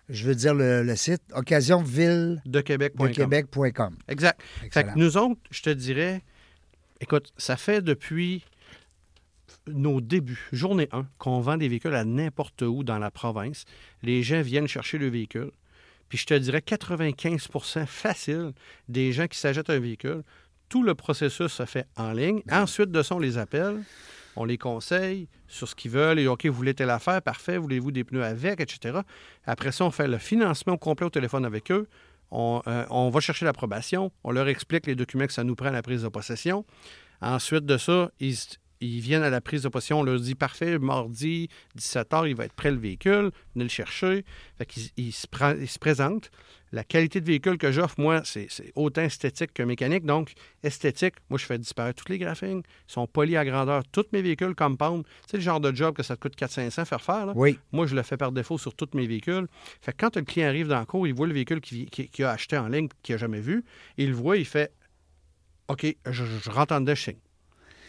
B: je veux dire le, le site, occasionville
C: De Québec.com. Exact. Fait que nous autres, je te dirais, écoute, ça fait depuis nos débuts, journée 1, qu'on vend des véhicules à n'importe où dans la province. Les gens viennent chercher le véhicule. Puis je te dirais 95% facile des gens qui s'achètent un véhicule. Tout le processus se fait en ligne. Ensuite de ça, on les appelle, on les conseille sur ce qu'ils veulent. Et OK, vous voulez telle affaire, parfait. Voulez-vous des pneus avec, etc. Après ça, on fait le financement au complet au téléphone avec eux. On, euh, on va chercher l'approbation. On leur explique les documents que ça nous prend à la prise de possession. Ensuite de ça, ils, ils viennent à la prise de possession. On leur dit parfait, mardi, 17h, il va être prêt le véhicule. Venez le chercher. Fait qu'ils ils se, ils se présentent. La qualité de véhicule que j'offre, moi, c'est c'est autant esthétique que mécanique. Donc, esthétique, moi, je fais disparaître tous les graphiques. Ils sont polis à grandeur. Tous mes véhicules compound. Tu sais, le genre de job que ça te coûte 400-500 faire faire. là?
B: Oui.
C: Moi, je le fais par défaut sur tous mes véhicules. Fait que quand le client arrive dans le cours, il voit le véhicule qu'il qui, qu'il a acheté en ligne, qu'il n'a jamais vu. Il le voit, il fait OK, je, je rentre en dedans, je signe.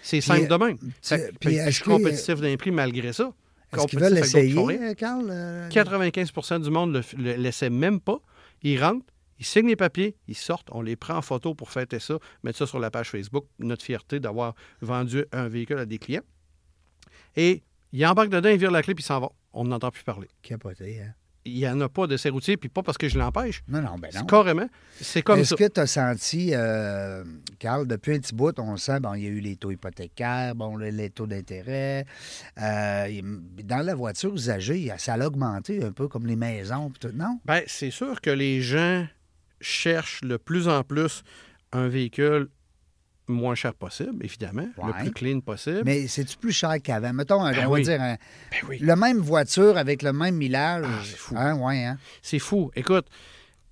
C: C'est simple de même.
B: tu-
C: Fait
B: puis
C: je suis compétitif d'un prix malgré ça.
B: Est-ce qu'ils
C: Compétitif
B: veulent
C: avec d'autres qui font
B: essayer,
C: rien.
B: euh, Carl? euh,
C: 95% du monde ne le, l'essaie même pas. Ils rentrent, ils signent les papiers, ils sortent, on les prend en photo pour fêter ça, mettre ça sur la page Facebook, notre fierté d'avoir vendu un véhicule à des clients. Et ils embarquent dedans, ils virent la clé, puis ils s'en vont. On n'entend plus parler.
B: Capoté, hein?
C: Il n'y en a pas d'essai routier, puis pas parce que je l'empêche.
B: Non, non, ben non.
C: C'est carrément. C'est comme
B: Est-ce que tu as senti, euh, Carl, depuis un petit bout, on sent, bon, il y a eu les taux hypothécaires, bon, le- les taux d'intérêt. euh, dans la voiture usagée, ça a augmenté un peu comme les maisons, tout, non?
C: Ben, c'est sûr que les gens cherchent de plus en plus un véhicule moins cher possible, évidemment,
B: Ouais.
C: le plus clean possible.
B: Mais c'est-tu plus cher qu'avant? Mettons,
C: Ben
B: on va dire, un-
C: Ben oui.
B: le même voiture avec le même millage.
C: Ah, c'est fou.
B: Hein, ouais, hein?
C: C'est fou. Écoute,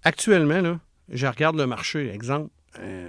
C: actuellement, là, je regarde le marché. Exemple, euh,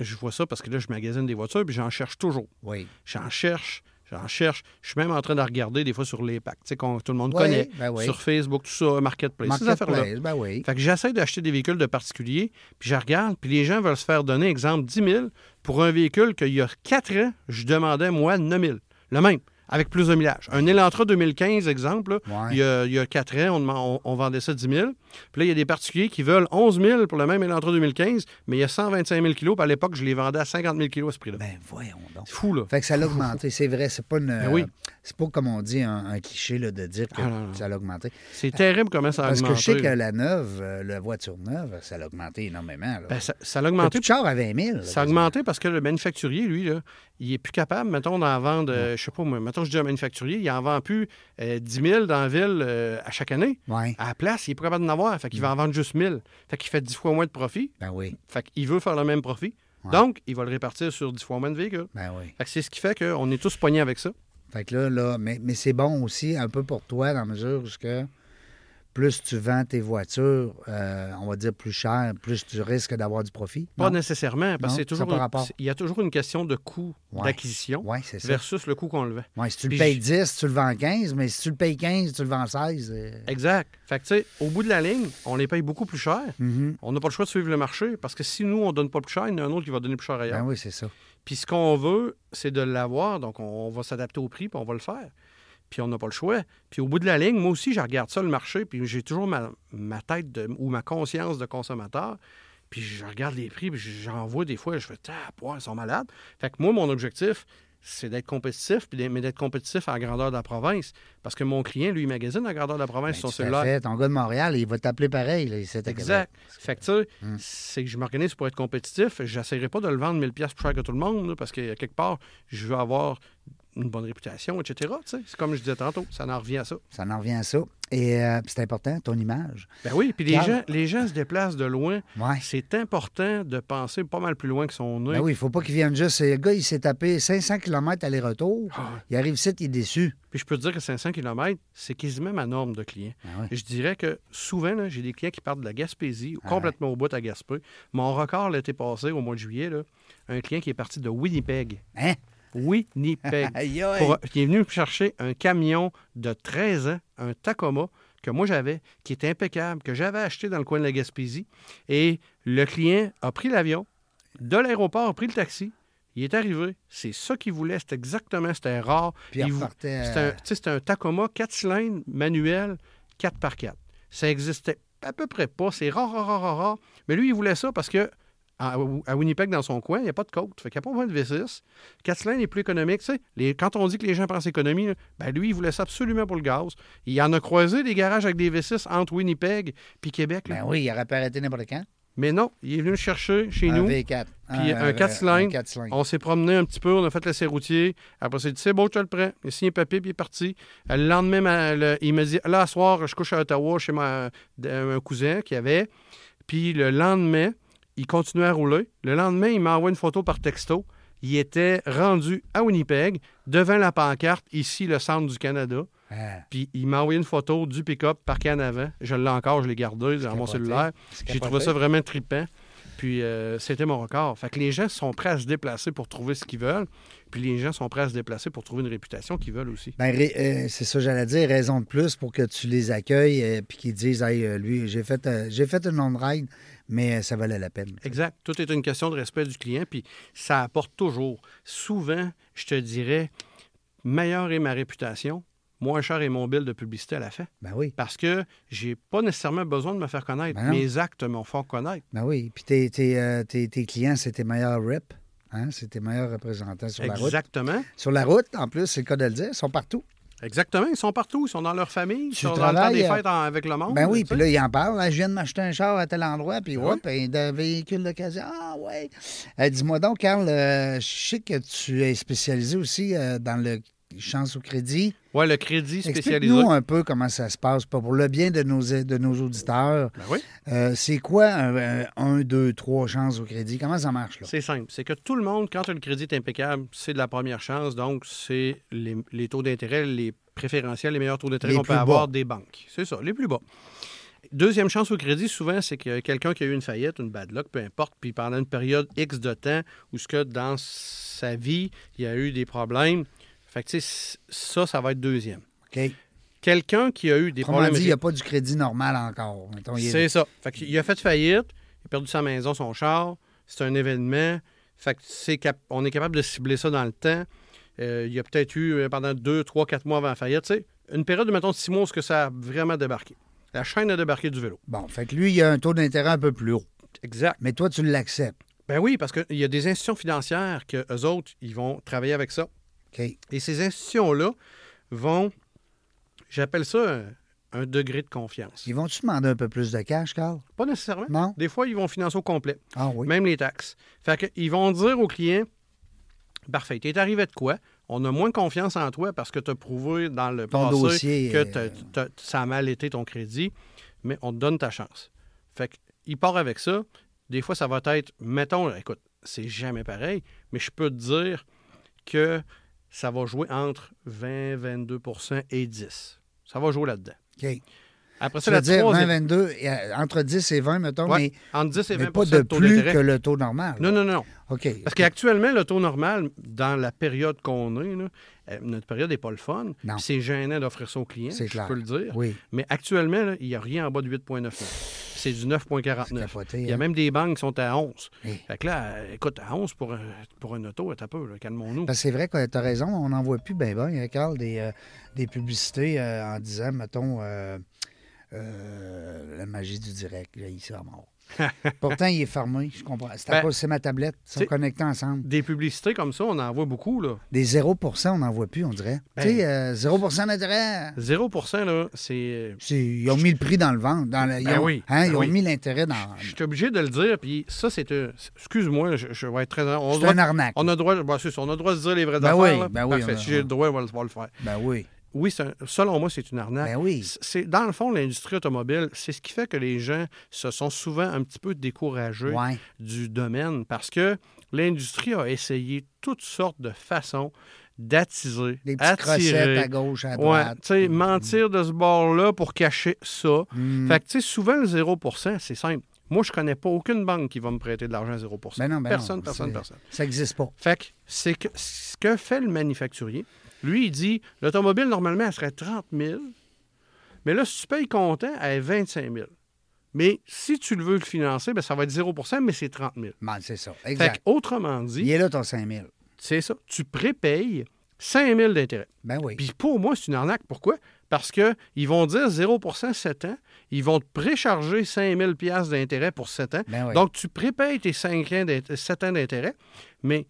C: je vois ça parce que là, je magasine des voitures, puis j'en cherche toujours.
B: Oui.
C: J'en cherche, j'en cherche. Je suis même en train de regarder des fois sur les packs, tu sais, qu'on tout le monde
B: Oui,
C: connaît.
B: ben oui.
C: Sur Facebook, tout ça, Marketplace, ces affaires-là.
B: Marketplace, ben oui.
C: Fait que j'essaie d'acheter des véhicules de particuliers, puis je regarde, puis les gens veulent se faire donner, exemple, 10 000 pour un véhicule qu'il y a 4 ans, je demandais, moi, 9 000. Le même, avec plus de millage. Un Elantra 2015, exemple, là,
B: Ouais.
C: il, y a, il y a 4 ans, on, deman- on- on vendait ça 10 000. Puis là, il y a des particuliers qui veulent 11 000 pour le même Elantra 2015, mais il y a 125 000 kilos, puis à l'époque, je les vendais à 50 000 kilos à ce prix-là.
B: Ben voyons donc.
C: C'est fou, là.
B: Fait que ça l'a augmenté, c'est vrai. C'est pas une.
C: Ben oui.
B: C'est pas comme on dit un, un cliché là, de dire que
C: Ah, non, non.
B: ça l'a augmenté.
C: C'est terrible comment ça a
B: Parce
C: augmenté.
B: que je sais que la neuve, euh, la voiture neuve, ça l'a augmenté énormément. Là.
C: Ben, ça, ça a
B: T'as
C: augmenté
B: plus de char à 20 000. là,
C: Ça a augmenté parce que le manufacturier, lui, là, il est plus capable, mettons, d'en vendre, euh, je sais pas moi, mettons, je dis un manufacturier, il en vend plus euh, 10 000 dans la ville euh, à chaque année.
B: Oui,
C: À la place, il est pas capable d'en avoir. Fait qu'il va en vendre juste 1000. Fait qu'il fait 10 fois moins de profit.
B: ben oui,
C: Fait qu'il veut faire le même profit.
B: Ouais.
C: Donc, il va le répartir sur 10 fois moins de véhicules.
B: ben oui.
C: Fait que c'est ce qui fait qu'on est tous poignés avec ça.
B: Fait que là, là mais, mais c'est bon aussi un peu pour toi dans la mesure où que plus tu vends tes voitures, euh, on va dire plus cher, plus tu risques d'avoir du profit.
C: Pas
B: Non?
C: nécessairement, parce
B: Non,
C: que c'est
B: ça
C: toujours. une-
B: rapport.
C: Il y a toujours une question de coût
B: Ouais.
C: d'acquisition versus le coût qu'on le vend.
B: Ouais, si tu le payes
C: je-
B: 10, tu le vends 15, mais si tu le payes 15, tu le vends 16. euh,
C: Exact. Fait que, tu sais, au bout de la ligne, on les paye beaucoup plus cher.
B: mhm.
C: On n'a pas le choix de suivre le marché parce que si nous, on donne pas plus cher, il y en a un autre qui va donner plus cher ailleurs.
B: Ben oui, c'est ça.
C: Puis ce qu'on veut, c'est de l'avoir, donc on, on va s'adapter au prix, puis on va le faire. Puis on n'a pas le choix. Puis au bout de la ligne, moi aussi, je regarde ça, le marché, puis j'ai toujours ma, ma tête de- ou ma conscience de consommateur. Puis je regarde les prix, puis j'en vois des fois, je fais, ah, ils sont malades. Fait que moi, mon objectif, c'est d'être compétitif, mais d'être compétitif à la grandeur de la province. Parce que mon client, lui, il magasine à la grandeur de la province
B: Ben,
C: son cellulaire.
B: fait. Ton gars de Montréal, il va t'appeler pareil. Là.
C: Exact. Fait que, tu sais,
B: Hum.
C: c'est que je m'organise pour être compétitif. J'essaierai pas de le vendre 1000 pièces plus cher que tout le monde, là, parce que quelque part, je veux avoir une bonne réputation, etc. C'est comme je disais tantôt, ça en revient à ça.
B: Ça en revient à ça. Et euh, c'est important, ton image.
C: Ben oui, puis les gens, les gens se déplacent de loin.
B: Ouais.
C: C'est important de penser pas mal plus loin que son nez.
B: Ben oui, il faut pas qu'il vienne juste. Le gars, il s'est tapé 500 km aller-retour.
C: Ah,
B: Il arrive ici, il est déçu.
C: Puis je peux te dire que 500 km, c'est quasiment ma norme de clients.
B: Ben oui.
C: Je dirais que souvent, j'ai des clients qui partent de la Gaspésie,
B: Ah
C: complètement au bout à Gaspé. Mon record l'été passé, au mois de juillet, là, un client qui est parti de Winnipeg.
B: Hein?
C: Winnipeg. Pour- qui est venu me chercher un camion de 13 ans, un Tacoma, que moi j'avais, qui était impeccable, que j'avais acheté dans le coin de la Gaspésie. Et le client a pris l'avion, de l'aéroport, a pris le taxi. Il est arrivé. C'est ça qu'il voulait. C'était exactement, c'était rare. Vou-. C'était un, c'était un Tacoma 4 cylindres manuel 4 par 4 Ça existait à peu près pas. C'est rare, rare, rare, rare. Mais lui, il voulait ça parce que à, à Winnipeg, dans son coin, il n'y a pas de côte. Fait qu'il n'y a pas besoin de V6. 4 cylindres est plus économique. Tu sais, les- quand on dit que les gens pensent économie, là, ben lui, il voulait ça absolument pour le gaz. Il en a croisé des garages avec des V6 entre Winnipeg puis Québec. là.
B: Ben oui, il aurait pu arrêter n'importe quand.
C: Mais non, il est venu le chercher chez
B: un
C: nous.
B: V4.
C: Puis un 4 cylindres.
B: 4 cylindres.
C: On s'est promené un petit peu, on a fait l'essai routier. Après, il dit c'est beau, tu le prends. Il a signé papier, puis il est parti. Euh, Le lendemain, ma- le- il m'a dit là, à soir, je couche à Ottawa chez ma, un cousin qui avait. Puis le lendemain, il continuait à rouler. Le lendemain, il m'envoie une photo par texto. Il était rendu à Winnipeg, devant la pancarte, ici, le centre du Canada.
B: Ah,
C: Puis il m'a envoyé une photo du pick-up parqué en avant. Je l'ai encore, je l'ai gardé dans mon
B: capoté.
C: cellulaire. J'ai trouvé ça vraiment trippant. Puis euh, c'était mon record. Fait que les gens sont prêts à se déplacer pour trouver ce qu'ils veulent. Puis les gens sont prêts à se déplacer pour trouver une réputation qu'ils veulent aussi.
B: Ben, euh, c'est ça, j'allais dire, raison de plus pour que tu les accueilles et puis qu'ils disent, hey, euh, lui, j'ai fait, euh, j'ai fait une longue ride, mais euh, ça valait la peine.
C: Exact. Tout est une question de respect du client, puis ça apporte toujours. Souvent, je te dirais, meilleure est ma réputation, moins cher est mon bill de publicité à la fin.
B: Ben oui,
C: Parce que j'ai pas nécessairement besoin de me faire connaître.
B: Ben.
C: Mes actes me font connaître.
B: ben oui. Puis tes, tes, euh, tes- tes clients, c'est tes meilleurs reps, hein? c'est tes meilleurs représentants sur la route.
C: Exactement.
B: Sur la route, en plus, c'est le cas de le dire, ils sont partout.
C: Exactement. Ils sont partout. Ils sont dans leur famille. Ils
B: Tu
C: sont dans le temps des
B: euh,
C: fêtes en- avec le monde.
B: Ben oui, puis là, ils en parlent. Ah, Je viens de m'acheter un char à tel endroit, puis hop, un de véhicule d'occasion. Ah, ouais. Euh, Dis-moi donc, Carl, euh, je sais que tu es spécialisé aussi euh, dans le chance au crédit.
C: Ouais, le crédit spécialisé.
B: Explique-nous un peu comment ça se passe, pas pour le bien de nos, de nos auditeurs.
C: Ben oui.
B: Euh, c'est quoi un, 1, 2, 3 chances au crédit? Comment ça marche, là?
C: C'est simple. C'est que tout le monde, quand le crédit est impeccable, c'est de la première chance. Donc, c'est les, les taux d'intérêt, les préférentiels, les meilleurs taux d'intérêt qu'on peut avoir des banques. C'est ça, les plus bas. Deuxième chance au crédit, souvent, c'est que quelqu'un qui a eu une faillite, une bad luck, peu importe, puis pendant une période X de temps, où ce que dans sa vie, il y a eu des problèmes. Fait que, tu sais, ça, ça va être deuxième.
B: OK.
C: Quelqu'un qui a eu des
B: Autrement
C: problèmes...
B: dit, il n'y a pas du crédit normal encore.
C: C'est ça. Fait qu'il a fait faillite, il a perdu sa maison, son char. C'est un événement. Fait que cap- on est capable de cibler ça dans le temps. Euh, il y a peut-être eu euh, pendant deux, trois, quatre mois avant la faillite, tu sais, une période de, mettons, six mois où ce que ça a vraiment débarqué. La chaîne a débarqué du vélo.
B: Bon, fait que lui, il a un taux d'intérêt un peu plus haut.
C: Exact.
B: Mais toi, tu l'acceptes.
C: Ben oui, parce qu'il y a des institutions financières que eux autres, ils vont travailler avec ça. Et ces institutions-là vont, j'appelle ça un, un degré de confiance.
B: Ils vont-tu demander un peu plus de cash, Carl?
C: Pas nécessairement.
B: Non?
C: Des fois, ils vont financer au complet.
B: Ah oui.
C: Même les taxes. Fait que, ils vont dire au client Parfait, t'es arrivé de quoi? On a moins confiance en toi parce que tu as prouvé dans le
B: Ton
C: passé
B: dossier,
C: que ça a mal été ton crédit, mais on te donne ta chance. Fait que, il part avec ça. Des fois, ça va être, mettons, écoute, c'est jamais pareil, mais je peux te dire que ça va jouer entre 20, 22% et 10. Ça va jouer là-dedans. Après
B: Tu
C: ça,
B: veux
C: la
B: dire 20,
C: troisième.
B: 22, et, euh, entre 10 et 20, mettons,
C: Ouais,
B: mais,
C: entre 10 et
B: mais
C: 20
B: pas de
C: taux
B: plus que le taux normal.
C: Non, non, non. Parce qu'actuellement, le taux normal, dans la période qu'on est, là, euh, notre période n'est pas le fun. C'est gênant d'offrir ça aux clients,
B: C'est
C: je
B: clair.
C: peux le dire.
B: Oui,
C: Mais actuellement, là, il n'y a rien en bas de 8,9. C'est du
B: c'est
C: 9,49.
B: capoté.
C: Il y a
B: hein.
C: même des banques qui sont à 11.
B: Oui.
C: Fait que là, euh, écoute, à 11 pour un, pour un auto, t'as peu, calmons-nous.
B: C'est vrai que tu as raison, on n'en voit plus bien, bien, Carl, des, euh, des publicités euh, en disant, mettons, euh, euh, la magie du direct, là, il sera mort. Pourtant, il est fermé, je comprends. C'est à
C: Ben,
B: cause, c'est ma tablette, ils sont connectés ensemble.
C: Des publicités comme ça, on en voit beaucoup. Là.
B: Des 0% on n'en voit plus, on dirait.
C: Ben-
B: tu sais, euh, 0 d'intérêt.
C: 0% là, c'est.
B: Ils ont mis le prix dans le ventre. Dans le- ils
C: Ben
B: ont,
C: oui,
B: hein, ils
C: ben
B: ont
C: oui.
B: mis l'intérêt dans.
C: Je suis obligé de le dire, puis ça, c'est. un- Excuse-moi, je, je vais être très. On,
B: C'est un arnaque.
C: on a droit, ça, on a droit de dire les vraies
B: Ben
C: affaires.
B: oui,
C: là.
B: ben oui,
C: Parfait.
B: a-
C: Si j'ai le droit, on va le faire.
B: Ben oui.
C: Oui, un- selon moi, c'est une arnaque.
B: Ben oui.
C: C'est, dans le fond, l'industrie automobile, c'est ce qui fait que les gens se sont souvent un petit peu découragés
B: Ouais.
C: du domaine parce que l'industrie a essayé toutes sortes de façons d'attiser,
B: Des petites
C: attirer.
B: recettes à gauche, à
C: Ouais,
B: droite.
C: tu sais, mentir de ce bord-là pour cacher ça.
B: Mm.
C: Fait que, tu sais, souvent, le 0% c'est simple. Moi, je connais pas aucune banque qui va me prêter de l'argent à 0
B: Ben non, ben
C: Personne,
B: non,
C: personne, personne.
B: Ça n'existe pas.
C: Fait que c'est que ce que fait le manufacturier, lui, il dit l'automobile, normalement, elle serait 30 000. Mais là, si tu payes comptant, elle est 25 000. Mais si tu le veux le financer, ben, ça va être 0% mais c'est 30 000.
B: Ben, c'est ça. Exact.
C: autrement
B: Il
C: dit,
B: est là, ton 5 000.
C: c'est ça. Tu prépayes 5 000 d'intérêt.
B: Ben oui.
C: Puis pour moi, c'est une arnaque. Pourquoi? Parce qu'ils vont dire 0% 7 ans. Ils vont te précharger 5 000 d'intérêt pour 7 ans.
B: Ben oui.
C: Donc, tu prépayes tes 5 ans d'int- 7 ans d'intérêt, mais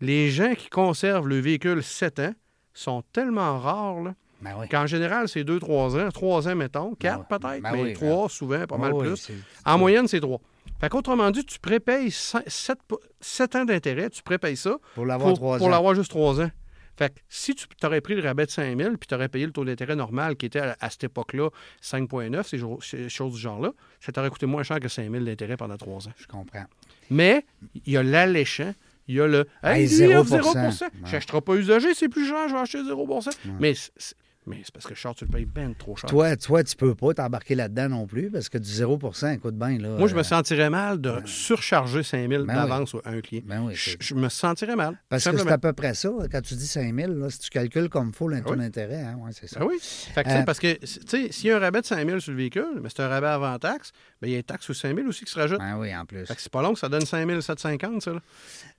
C: les gens qui conservent le véhicule 7 ans sont tellement rares là,
B: ben oui.
C: qu'en général, c'est 2-3 ans. 3 ans, mettons. 4
B: ouais.
C: peut-être,
B: Ben
C: mais
B: oui,
C: 3 souvent, pas mal plus. En moyenne, c'est 3. Fait qu'autrement dit, tu prépayes 7, ans d'intérêt, tu prépayes ça
B: Pour l'avoir
C: pour,
B: 3
C: pour
B: ans.
C: l'avoir juste 3 ans. Fait que si tu aurais pris le rabais de 5 000 puis tu aurais payé le taux d'intérêt normal qui était à, à cette époque-là 5,9, ces, ces choses du genre-là, ça t'aurait coûté moins cher que 5 000 d'intérêt pendant 3 ans.
B: Je comprends.
C: Mais il y a l'alléchant, il y a le
B: Hey,
C: Hey, lui, il offre
B: 0%.
C: 0%. Je n'achèterai pas usagé, c'est plus cher, je vais acheter 0 Mais c- c- Mais c'est parce que le char, tu le payes bien trop cher.
B: Toi, toi, tu peux pas t'embarquer là-dedans non plus parce que du 0% écoute bien. Là,
C: Moi, je me
B: euh,
C: sentirais mal de surcharger 5 000
B: Ben
C: d'avance à un client.
B: Ben oui,
C: je, me sentirais mal.
B: Parce que c'est à peu près ça. Quand tu dis 5 000, là, si tu calcules comme il faut le taux
C: Oui.
B: d'intérêt, hein, ouais, c'est ça.
C: Ben oui. Fait que,
B: Euh,
C: parce que, tu sais, s'il y a un rabais de 5 000 sur le véhicule, mais c'est un rabais avant taxe, ben, il y a une taxe sur 5 000 aussi qui se rajoute.
B: Ben oui, en plus.
C: Fait que c'est pas long, ça donne 5 750, ça. Là.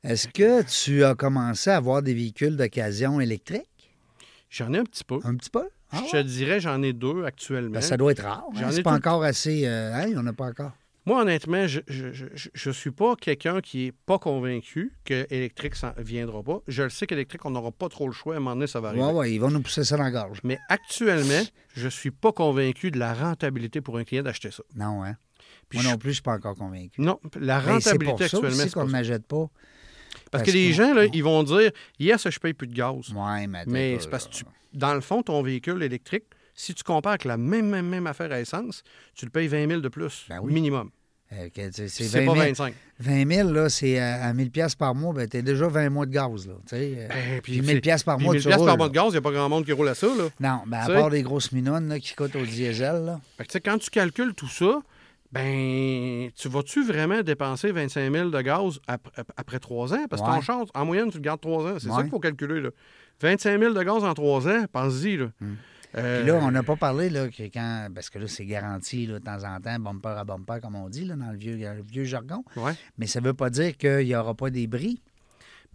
B: Est-ce que tu as commencé à avoir des véhicules d'occasion électriques?
C: J'en ai un petit peu.
B: Un petit peu? Ah
C: Je te dirais, j'en ai deux actuellement.
B: Ben, ça doit être rare. hein?
C: J'en ai
B: pas
C: tout-
B: encore assez. Euh, hein, il n'y en a pas encore.
C: Moi, honnêtement, je je, je, je- je suis pas quelqu'un qui est pas convaincu que électrique ne viendra pas. Je le sais qu'électrique, on n'aura pas trop le choix. À un moment donné, ça va arriver.
B: Oui, oui, ils vont nous pousser ça dans la gorge.
C: Mais actuellement, je suis pas convaincu de la rentabilité pour un client d'acheter ça.
B: Non, hein?
C: Puis
B: Moi non plus, je ne suis pas encore convaincu.
C: Non, la
B: Ben,
C: rentabilité
B: pour
C: actuellement, c'est
B: qu'on n'achète pas.
C: Parce, que les gens, là, ils vont dire Yes, je paye plus de gaz.
B: Oui, mais.
C: Mais c'est parce que, tu- dans le fond, ton véhicule électrique, si tu compares avec la même, même, même affaire à essence, tu le payes 20 000 de plus,
B: Ben oui.
C: minimum.
B: Euh, c'est- c'est
C: C'est
B: 20
C: pas
B: 000.
C: 25.
B: 20 000, là, c'est à, à 1000 pièces par mois, ben, t'es déjà 20 mois de gaz, là. Tu sais, euh,
C: Ben,
B: puis 1000 pièces par mois,
C: 1000
B: tu
C: piastres
B: roules,
C: par mois de gaz, il n'y a pas grand monde qui roule à ça. Là.
B: Non, ben, à
C: Tu
B: part des grosses minonnes là, qui coûtent au diesel, là.
C: Fait que, tu sais, quand tu calcules tout ça, ben, tu vas-tu vraiment dépenser 25 000 de gaz ap- ap- après trois ans? Parce que
B: Ouais.
C: ton char, en moyenne, tu le gardes trois ans. C'est ça qu'il faut calculer. Là. 25 000 de gaz en trois ans, pense-y. Là.
B: Hmm.
C: Euh,
B: Puis là, on n'a pas parlé, là, que quand. Parce que là, c'est garanti, là, de temps en temps, bumper à bumper, comme on dit, là, dans le vieux, le vieux jargon.
C: Ouais.
B: Mais ça ne veut pas dire qu'il n'y aura pas des bris.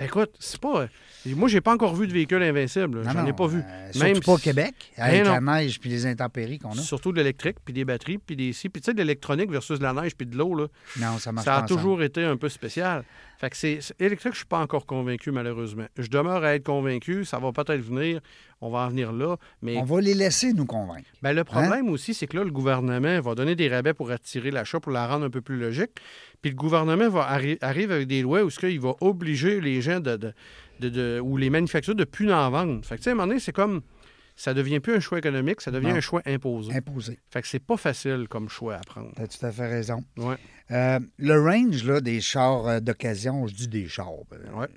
C: Écoute, c'est pas. Moi, j'ai pas encore vu de véhicule invincible. J'en ai pas vu.
B: euh,
C: Même
B: surtout pas au Québec,
C: Ben
B: avec la neige puis les intempéries qu'on a.
C: Surtout de l'électrique, puis des batteries, puis des si. Puis tu sais, de l'électronique versus de la neige, puis de l'eau, là.
B: Non, ça marche
C: Ça a toujours été un peu spécial. Fait que c'est électrique, je suis pas encore convaincu, malheureusement. Je demeure à être convaincu. Ça va peut-être venir. On va en venir là. Mais
B: On va les laisser nous convaincre.
C: ben, le
B: Hein?
C: problème aussi, c'est que là, le gouvernement va donner des rabais pour attirer l'achat, pour la rendre un peu plus logique. Puis le gouvernement va arri- arrive avec des lois où ce qu'il va obliger les gens de, de- de- de- ou les manufacturiers de plus en vendre. Fait que, tu sais, à un moment donné, c'est comme. Ça devient plus un choix économique, ça devient
B: Non.
C: un choix imposé.
B: Imposé.
C: Fait que c'est pas facile comme choix à prendre.
B: Tu as tout à fait raison.
C: Ouais.
B: Euh, le range là, des chars euh, d'occasion, je dis des chars. euh,
C: Ouais.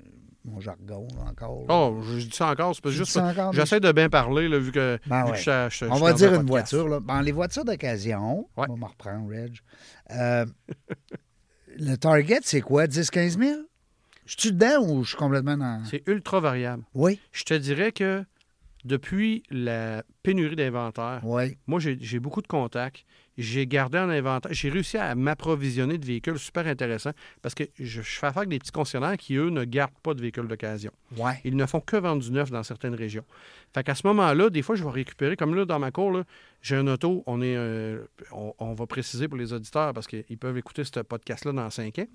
B: Mon jargon, là, encore.
C: Oh, je dis ça encore, c'est juste. J'essaie de bien parler, là, vu que.
B: Ben
C: vu
B: ouais.
C: que je- je- je
B: On va dire
C: un
B: une
C: podcast.
B: voiture. Là. Dans les voitures d'occasion,
C: Ouais.
B: on va me reprendre, Reg. Euh, le target, c'est quoi? 10-15 000? Je suis dedans ou je suis complètement dans.
C: C'est ultra variable.
B: Oui,
C: Je te dirais que depuis la pénurie d'inventaire, moi, j'ai beaucoup de contacts. J'ai gardé en inventaire. J'ai réussi à m'approvisionner de véhicules super intéressants parce que je, je fais affaire avec des petits concessionnaires qui, eux, ne gardent pas de véhicules d'occasion.
B: Ouais.
C: Ils ne font que vendre du neuf dans certaines régions. Fait qu'à ce moment-là, des fois, je vais récupérer, comme là, dans ma cour, j'ai un auto, on est euh, on, on va préciser pour les auditeurs parce qu'ils peuvent écouter ce podcast-là dans cinq ans.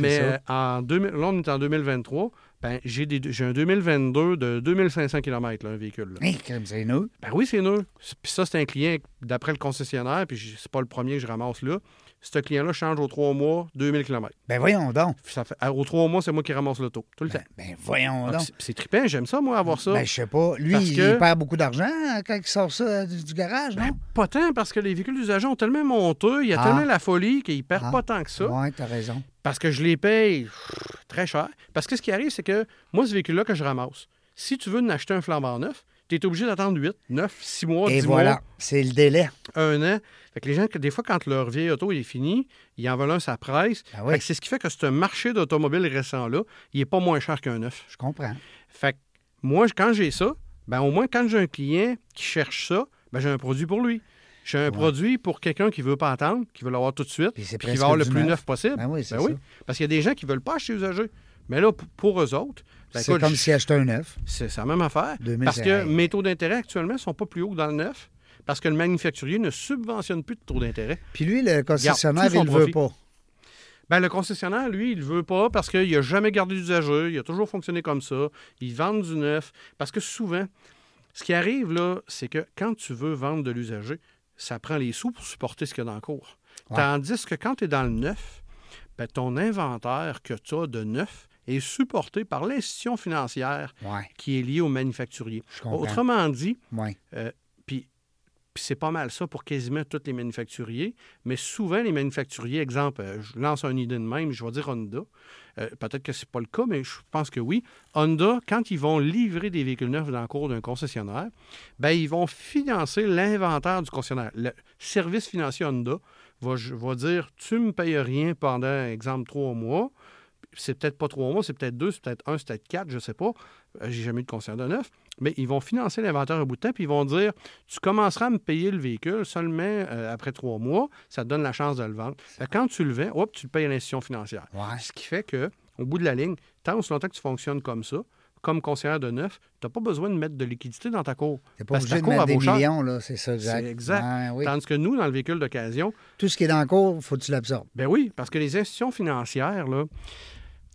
C: Mais
B: ça.
C: euh, en 2000, là, on est en 2023. Ben, j'ai, des, j'ai un 2022 de 2500 km, là, un véhicule. là.
B: Hey, c'est nous.
C: Ben oui, c'est neuf. Puis ça, c'est un client, d'après le concessionnaire, puis c'est pas le premier que je ramasse là. Ce client-là change aux trois mois 2000 km.
B: Ben voyons donc.
C: Ça fait, aux trois mois, c'est moi qui ramasse l'auto, tout le
B: Ben,
C: temps.
B: ben voyons
C: Ah,
B: donc.
C: c'est, c'est trippant, j'aime ça, moi, avoir ça.
B: Ben, je sais pas. Lui,
C: Parce
B: il
C: que-
B: perd beaucoup d'argent hein, quand il sort ça euh, du, du garage,
C: Ben,
B: non?
C: pas tant, parce que les véhicules d'usagers ont tellement monté, il y a
B: Ah.
C: tellement la folie qu'ils perdent
B: Ah.
C: pas tant que ça.
B: Oui, t'as raison.
C: Parce que je les paye pff, très cher. Parce que ce qui arrive, c'est que moi, ce véhicule-là que je ramasse, si tu veux en acheter un flambant neuf, tu es obligé d'attendre 8, 9, 6 mois,
B: Et
C: 10
B: voilà,
C: mois,
B: c'est le délai.
C: un an. Fait que les gens, des fois, quand leur vieille auto est finie, ils en veulent un, ça presse.
B: Ben oui.
C: C'est ce qui fait que ce marché d'automobile récent-là, il n'est pas moins cher qu'un neuf.
B: Je comprends.
C: Fait que moi, quand j'ai ça, ben au moins, quand j'ai un client qui cherche ça, ben j'ai un produit pour lui. J'ai un produit pour quelqu'un qui veut pas attendre, qui veut l'avoir tout de suite,
B: Puis
C: qui va avoir le plus
B: neuf.
C: neuf possible.
B: Ben oui, c'est
C: Ben oui. Parce qu'il y a des gens qui veulent pas acheter usagé. Mais là, pour eux autres, ben
B: c'est comme
C: je-
B: si achetait un neuf.
C: c'est la même affaire.
B: 2000,
C: parce que mes taux d'intérêt actuellement ne sont pas plus hauts que dans le neuf. Parce que le manufacturier ne subventionne plus de taux d'intérêt.
B: Puis lui, le concessionnaire, il le veut pas.
C: Ben, le concessionnaire, lui, il ne veut pas parce qu'il n'a jamais gardé d'usager. Il a toujours fonctionné comme ça. Il vend du neuf. Parce que souvent, ce qui arrive, là, c'est que quand tu veux vendre de l'usager, ça prend les sous pour supporter ce qu'il y a dans le cours.
B: Ouais.
C: Tandis que quand tu es dans le neuf, ben, ton inventaire que tu as de neuf est supporté par l'institution financière
B: Ouais,
C: qui est liée au manufacturier. Autrement dit,
B: Ouais.
C: puis puis c'est pas mal ça pour quasiment tous les manufacturiers. Mais souvent, les manufacturiers, exemple, euh, je lance un idée de même, je vais dire Honda. Euh, Peut-être que c'est pas le cas, mais je pense que oui. Honda, quand ils vont livrer des véhicules neufs dans le cours d'un concessionnaire, ben, ils vont financer l'inventaire du concessionnaire. Le service financier Honda va, dire Tu me payes rien pendant, exemple, trois mois. C'est peut-être pas trois mois, c'est peut-être deux, c'est peut-être un, c'est peut-être quatre, je ne sais pas. Euh, J'ai jamais eu de concessionnaire de neuf. Mais ils vont financer l'inventaire un bout de temps, puis ils vont dire Tu commenceras à me payer le véhicule seulement euh, après trois mois, ça te donne la chance de le vendre. Quand tu le vends, hop, tu le payes à l'institution financière.
B: Ouais.
C: Ce qui fait que, au bout de la ligne, tant aussi longtemps que tu fonctionnes comme ça, comme conseillère de neuf, tu n'as pas besoin de mettre de liquidité dans ta cour.
B: T'es pas
C: Parce
B: obligé
C: ta
B: de
C: cour,
B: mettre
C: elle
B: des millions, là, c'est ça, exact.
C: C'est exact.
B: Oui.
C: Tandis que nous, dans le véhicule d'occasion,
B: Tout ce qui est dans le cours, faut que tu l'absorbes.
C: ben oui, parce que les institutions financières, là,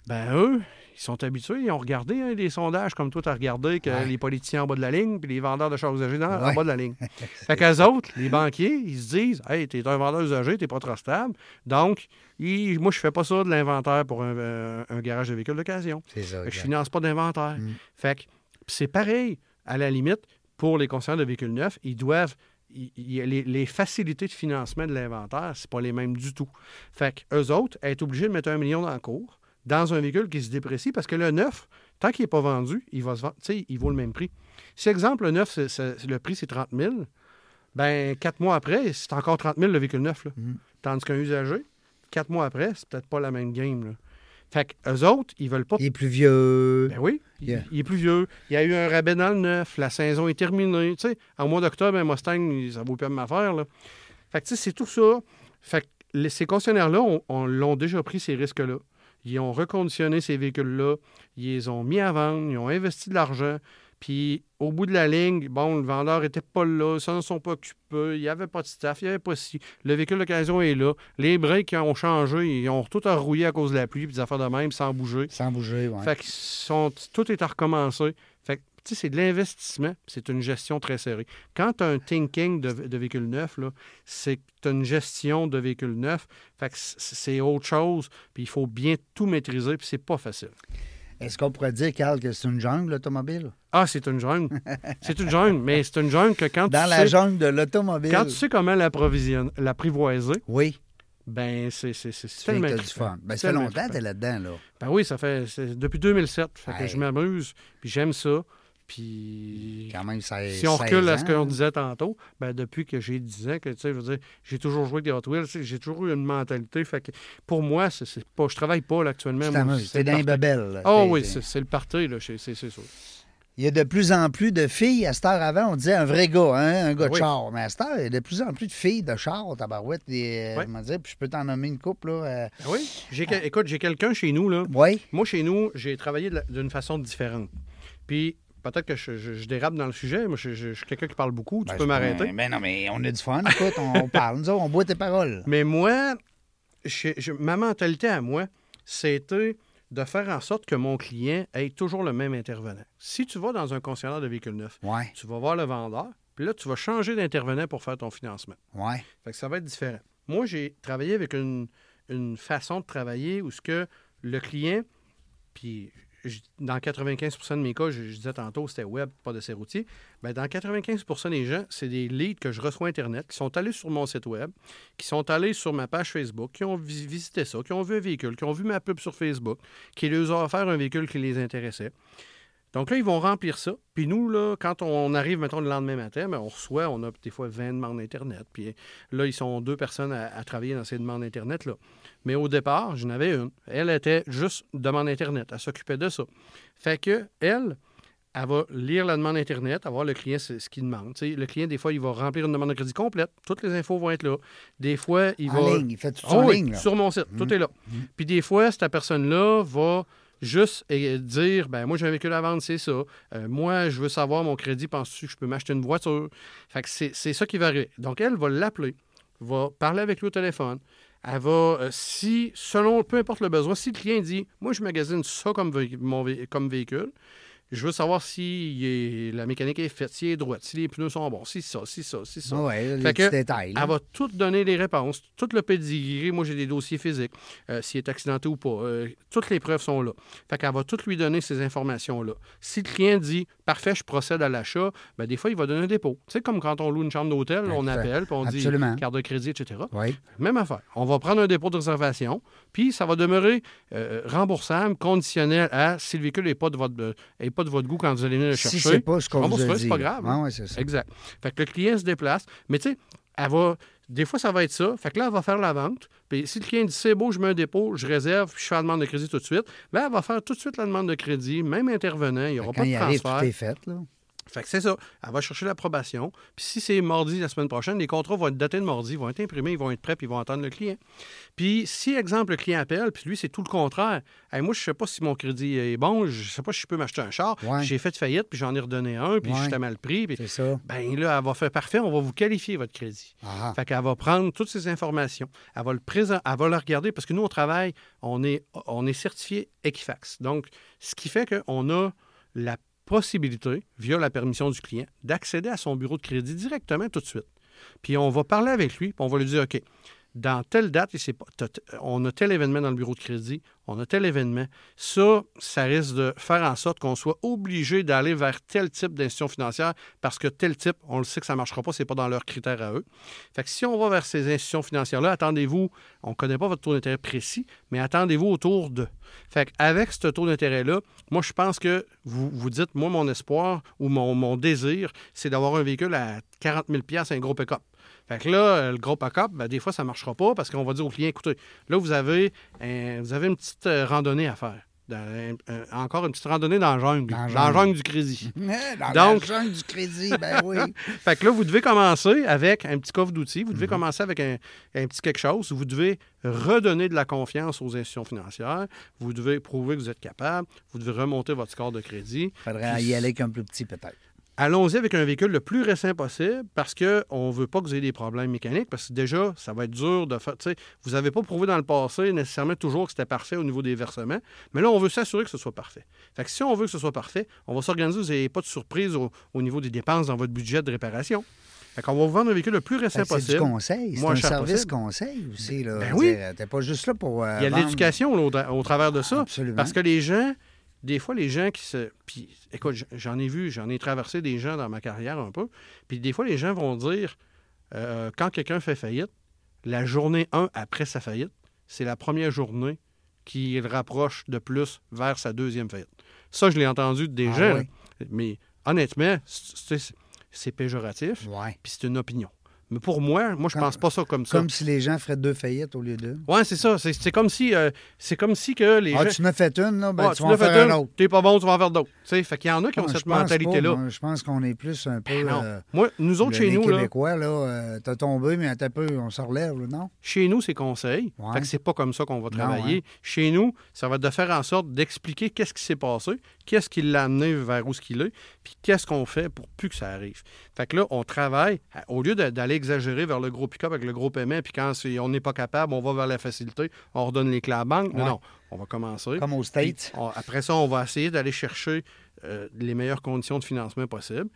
C: ben eux, ils sont habitués, ils ont regardé hein, des sondages comme toi, tu as regardé que
B: Ouais.
C: les politiciens en bas de la ligne, puis les vendeurs de chars usagés dans, en bas de la ligne. fait qu'eux autres, les banquiers, ils se disent Hey, t'es un vendeur usagé, t'es pas trop stable. Donc, ils- moi, je fais pas ça de l'inventaire pour un, euh, un garage de véhicules d'occasion. Je finance pas d'inventaire.
B: Mm.
C: Fait que c'est pareil, à la limite, pour les concessionnaires de véhicules neufs, ils doivent. les, les facilités de financement de l'inventaire, c'est pas les mêmes du tout. Fait que eux autres, être obligés de mettre un million dans le cours, dans un véhicule qui se déprécie, parce que le neuf, tant qu'il n'est pas vendu, il va se vendre, il vaut le même prix. Si, exemple, le neuf, le prix, c'est 30 000, ben quatre mois après, c'est encore 30 000 le véhicule neuf. Là.
B: Mm.
C: Tandis qu'un usagé, quatre mois après, c'est peut-être pas la même game. Là. Fait qu'eux autres, ils veulent pas
B: Il est plus vieux.
C: ben oui, il-
B: Yeah.
C: il, est plus vieux. Il y a eu un rabais dans le neuf, la saison est terminée. Tu sais, en mois d'octobre, un Mustang, ça vaut plus ma affaire. Là. Fait que tu sais, c'est tout ça. Fait que les- ces concessionnaires-là, on, on l'ont déjà pris ces risques-là. Ils ont reconditionné ces véhicules-là, ils les ont mis à vendre, ils ont investi de l'argent. Puis au bout de la ligne, bon, le vendeur n'était pas là, ils s'en sont pas occupés, il n'y avait pas de staff, il n'y avait pas si. Le véhicule d'occasion est là. Les breaks ont changé, ils ont tout rouillé à cause de la pluie, puis des affaires de même, sans bouger.
B: Sans bouger, ouais.
C: Fait que sont, tout est à recommencer. Tu sais, c'est de l'investissement, c'est une gestion très serrée. Quand tu as un thinking de, de véhicule neuf, c'est que tu as une gestion de véhicule neuf. Fait que c- c'est autre chose, puis il faut bien tout maîtriser, puis c'est pas facile.
B: Est-ce qu'on pourrait dire, Carl, que c'est une jungle, l'automobile?
C: Ah, c'est une jungle. c'est une jungle, mais c'est une jungle que quand
B: Dans
C: tu
B: la
C: sais,
B: jungle de l'automobile.
C: quand tu sais comment l'approvisionner- l'apprivoiser,
B: Oui,
C: ben c'est c'est- c'est
B: tu
C: tellement
B: t'as du fun. Ben, ça fait longtemps que
C: trippant.
B: t'es là-dedans, là.
C: Ben oui, ça fait c'est depuis 2007. Fait que
B: Hey.
C: je m'amuse, puis j'aime ça. Puis
B: Quand même, ça
C: si on recule à ce qu'on disait tantôt, ben depuis que j'ai 10 ans, que tu sais, je veux dire, j'ai toujours joué avec des Hot Wheels, j'ai toujours eu une mentalité. Fait que pour moi, c'est pas, je travaille pas là, actuellement. C'est
B: dans les babelles.
C: Oh
B: T'es-
C: oui, c'est le party, là, c'est sûr.
B: Il y a de plus en plus de filles. À cette heure avant, on disait un vrai gars, hein, un gars
C: Ah
B: de
C: oui.
B: char. Mais à cette heure, il y a de plus en plus de filles de char, tabarouette. Des, euh, comment dire, puis je peux t'en nommer une couple, là. euh,
C: Ah oui? J'ai quel- Écoute, j'ai quelqu'un chez nous, là.
B: Oui,
C: Moi, chez nous, j'ai travaillé d'une façon différente. Puis peut-être que je, je- je dérape dans le sujet. Moi, je, suis quelqu'un qui parle beaucoup. Tu
B: Ben,
C: peux m'arrêter.
B: Ben non, mais on a du fun. Écoute, on, on parle. Nous autres, on boit tes paroles.
C: Mais moi, ma mentalité à moi, c'était de faire en sorte que mon client ait toujours le même intervenant. Si tu vas dans un concessionnaire de véhicules neufs,
B: Ouais,
C: tu vas voir le vendeur, puis là, tu vas changer d'intervenant pour faire ton financement.
B: ouais.
C: Fait que ça va être différent. Moi, j'ai travaillé avec une, une façon de travailler où ce que le client, puis dans 95% de mes cas, je, disais tantôt, c'était web, pas de routier. Bien, dans 95% des gens, c'est des leads que je reçois Internet, qui sont allés sur mon site web, qui sont allés sur ma page Facebook, qui ont vi- visité ça, qui ont vu un véhicule, qui ont vu ma pub sur Facebook, qui leur a offert un véhicule qui les intéressait. Donc là, ils vont remplir ça. Puis nous, là, quand on arrive, mettons, le lendemain matin, ben, on reçoit, on a des fois 20 demandes Internet. Puis là, ils sont deux personnes à, à travailler dans ces demandes Internet-là. Mais au départ, j'en avais une. Elle était juste demande Internet. Elle s'occupait de ça. Fait que, elle, elle va lire la demande Internet, elle va voir le client ce, ce qu'il demande. Le client, des fois, il va remplir une demande de crédit complète. Toutes les infos vont être là. Des fois, il
B: en
C: va.
B: ligne, il fait tout ça en
C: oui,
B: ligne. Là.
C: sur mon site. Tout est là. Puis des fois, cette personne-là va juste dire ben moi j'ai un véhicule à vendre, c'est ça. Euh, moi, je veux savoir mon crédit, penses-tu que je peux m'acheter une voiture? Fait que c'est ça qui va arriver. Donc, elle va l'appeler, va parler avec lui au téléphone. Elle va, euh, si, selon, peu importe le besoin, si le client dit Moi, je magasine ça comme, comme véhicule, je veux savoir si est- la mécanique est faite, si elle est droite, si les pneus sont bons, si ça, si ça, si ça.
B: Oui, les
C: Fait
B: petits
C: que
B: détails. là.
C: Elle va tout donner les réponses, tout le pedigree. Moi, j'ai des dossiers physiques, euh, s'il est accidenté ou pas. euh, toutes les preuves sont là. Fait qu'elle va tout lui donner ces informations-là. Si le client dit parfait, je procède à l'achat, ben, des fois, il va donner un dépôt. Tu sais, comme quand on loue une chambre d'hôtel, on appelle, puis on
B: absolument.
C: dit carte de crédit, etc.
B: Oui.
C: Même affaire. On va prendre un dépôt de réservation, puis ça va demeurer euh, remboursable, conditionnel à si le véhicule n'est pas, de votre, est pas de votre goût quand vous allez venir le
B: Si
C: chercher.
B: c'est pas ce qu'on vous
C: rembourserai,
B: a
C: c'est pas grave.
B: Ah, oui, c'est ça.
C: Exact. Fait que le client se déplace. Mais tu sais, elle va. Des fois, ça va être ça. Fait que là, elle va faire la vente. Puis si le client dit c'est beau, je mets un dépôt, je réserve, puis je fais la demande de crédit tout de suite, elle va faire tout de suite la demande de crédit, même intervenant. Il n'y aura pas de
B: arrive,
C: transfert.
B: tout est fait. Là.
C: Fait que c'est ça. Elle va chercher l'approbation. Puis si c'est mardi la semaine prochaine, les contrats vont être datés de mardi, vont être imprimés, ils vont être prêts, puis ils vont attendre le client. Puis si, exemple, le client appelle, puis lui, c'est tout le contraire. Hey, moi, je sais pas si mon crédit est bon, je sais pas si je peux m'acheter un char.
B: Ouais.
C: J'ai fait faillite, puis j'en ai redonné un, puis j'étais mal pris. Puis
B: C'est ça.
C: ben là, elle va faire parfait, on va vous qualifier votre crédit.
B: Ah,
C: Fait qu'elle va prendre toutes ces informations, elle va le présent, elle va le regarder parce que nous, on travaille, on est, on est certifié Equifax. Donc, ce qui fait qu'on a la possibilité, via la permission du client, d'accéder à son bureau de crédit directement tout de suite. Puis on va parler avec lui, puis on va lui dire, OK, dans telle date, sait pas- t'as- on a tel événement dans le bureau de crédit, on a tel événement. Ça, ça risque de faire en sorte qu'on soit obligé d'aller vers tel type d'institution financière parce que tel type, on le sait que ça ne marchera pas, ce n'est pas dans leurs critères à eux. Fait que si on va vers ces institutions financières-là, attendez-vous, on ne connaît pas votre taux d'intérêt précis, mais attendez-vous autour de. Fait qu'avec ce taux d'intérêt-là, moi, je pense que vous vous dites, moi, mon espoir ou mon, mon désir, c'est d'avoir un véhicule à 40 000 un gros pick-up. Fait que là, euh, le gros pack-up, ben, des fois, ça ne marchera pas parce qu'on va dire au client, écoutez, là, vous avez, un- vous avez une petite euh, randonnée à faire. Dans- encore une petite randonnée dans la jungle,
B: Dans la jungle.
C: du crédit.
B: Dans
C: Donc-
B: la jungle du crédit, ben oui.
C: Fait que là, vous devez commencer avec un petit coffre d'outils, vous devez
B: Mhm.
C: commencer avec un, un petit quelque chose, vous devez redonner de la confiance aux institutions financières, vous devez prouver que vous êtes capable, vous devez remonter votre score de crédit.
B: faudrait
C: Puis-
B: y aller un plus petit, peut-être.
C: Allons-y avec un véhicule le plus récent possible parce qu'on ne veut pas que vous ayez des problèmes mécaniques parce que déjà, ça va être dur de faire. Vous n'avez pas prouvé dans le passé nécessairement toujours que c'était parfait au niveau des versements, mais là, on veut s'assurer que ce soit parfait. Fait que si on veut que ce soit parfait, on va s'organiser, vous n'ayez pas de surprise au, au niveau des dépenses dans votre budget de réparation. Fait qu'on va vous vendre un véhicule le plus récent
B: que C'est du
C: possible.
B: conseil. C'est un service
C: possible.
B: conseil aussi. Là.
C: Ben oui.
B: T'es pas juste là pour. euh,
C: Il y a de l'éducation au, au travers de ça.
B: Absolument.
C: Parce que les gens, des fois, les gens qui se. Puis, écoute, j'en ai vu, j'en ai traversé des gens dans ma carrière un peu. Puis, des fois, les gens vont dire, euh, quand quelqu'un fait faillite, la journée 1 après sa faillite, c'est la première journée qui le rapproche de plus vers sa deuxième faillite. Ça, je l'ai entendu des
B: Ah
C: gens.
B: oui?
C: Mais honnêtement, c'est c'est péjoratif,
B: Ouais.
C: puis c'est une opinion. Mais pour moi, moi, je
B: Comme-
C: pense pas ça comme ça.
B: Comme si les gens feraient deux faillites au lieu de.
C: Ouais, c'est ça. C'est c'est comme si, euh, c'est comme si que les
B: Ah,
C: gens.
B: tu en as fait une, là, ben,
C: Ah,
B: tu
C: en
B: vas en faire
C: une,
B: un autre.
C: T'es pas bon, tu vas en faire d'autres. Tu sais, fait qu'il y en a qui ont
B: Ah,
C: cette mentalité-là.
B: Je pense qu'on est plus un peu.
C: Ben
B: euh,
C: Moi, nous autres, chez
B: les
C: nous, là,
B: Québécois, là, euh, t'as tombé, mais t'as peu, on se relève, là, non?
C: chez nous, c'est conseil.
B: Ouais.
C: Fait que c'est pas comme ça qu'on va
B: Non,
C: travailler.
B: hein.
C: Chez nous, ça va être de faire en sorte d'expliquer qu'est-ce qui s'est passé, qu'est-ce qui l'a amené vers où ce qu'il est, puis qu'est-ce qu'on fait pour plus que ça arrive. Fait que là, on travaille, au lieu d'aller exagérer vers le gros pick-up avec le gros paiement, puis quand on n'est pas capable, on va vers la facilité, on redonne les clés à la banque. Non,
B: Ouais.
C: non, on va commencer.
B: Comme aux States.
C: on- après ça, on va essayer d'aller chercher euh, les meilleures conditions de financement possibles,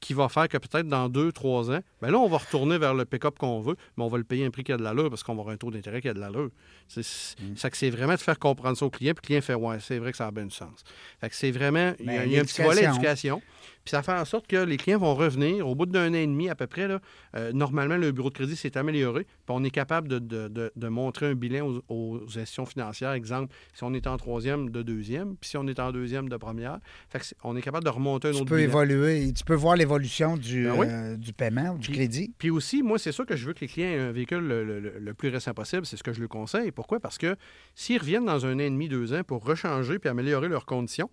C: qui va faire que peut-être dans deux, trois ans, ben là, on va retourner vers le pick-up qu'on veut, mais on va le payer un prix qui a de l'allure parce qu'on va avoir un taux d'intérêt qui a de l'allure. C'est
B: Mm.
C: que c'est vraiment de faire comprendre ça au client, puis le client fait Ouais, c'est vrai que ça a bien du sens. Fait que c'est vraiment. Il y a, un petit volet
B: l'éducation.
C: éducation. Puis ça fait en sorte que les clients vont revenir au bout d'un an et demi à peu près. Là, euh, normalement, le bureau de crédit s'est amélioré. Puis on est capable de, de- de- de montrer un bilan aux, aux institutions financières. Exemple, si on est en troisième, de deuxième. Puis si on est en deuxième, de première. Fait que on est capable de remonter un
B: Tu
C: autre
B: peux
C: bilan.
B: évoluer, tu peux voir l'évolution du,
C: Ben oui.
B: euh, du paiement ou du
C: Puis-
B: crédit.
C: Puis aussi, moi, c'est sûr que je veux que les clients aient un véhicule le, le- le- le plus récent possible. C'est ce que je leur conseille. Pourquoi? Parce que s'ils reviennent dans un an et demi, deux ans pour rechanger puis améliorer leurs conditions,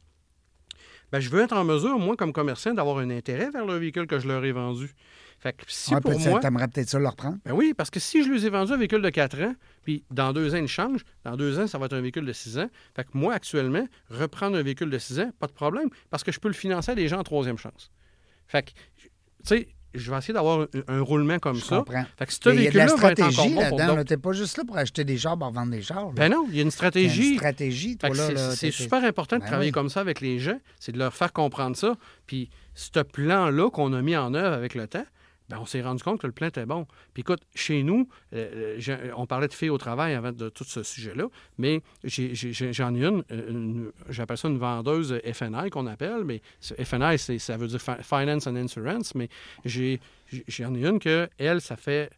C: ben, je veux être en mesure, moi, comme commerçant, d'avoir un intérêt vers le véhicule que je leur ai vendu. Fait que si
B: Ouais,
C: pour
B: peut-être-
C: moi...
B: T'aimerais peut-être ça le reprendre.
C: Ben oui, parce que si je les ai vendus un véhicule de 4 ans, puis dans deux ans, ils changent, dans deux ans, ça va être un véhicule de 6 ans. Fait que moi, actuellement, reprendre un véhicule de 6 ans, pas de problème, parce que je peux le financer à des gens en troisième chance. Fait que, tu sais, je vais essayer d'avoir un, un roulement comme
B: Je
C: ça.
B: comprends.
C: Fait que ce
B: Il y a de la stratégie là-dedans. n'es pas juste là pour acheter des chars pour vendre des chars. là.
C: Ben non, il y a une
B: Il y a une
C: stratégie.
B: stratégie, toi, là.
C: c'est-
B: t'es-
C: super important de
B: Ben
C: travailler
B: oui.
C: comme ça avec les gens, c'est de leur faire comprendre ça. Puis ce plan-là qu'on a mis en œuvre avec le temps, ben, on s'est rendu compte que le plan était bon. Puis écoute, chez nous, euh, j'ai- on parlait de filles au travail avant de tout ce sujet-là, mais j'en ai une, euh, j'appelle ça une vendeuse FNI qu'on appelle, mais FNI, ça veut dire fi- Finance and Insurance, mais j'en ai une que, elle, ça fait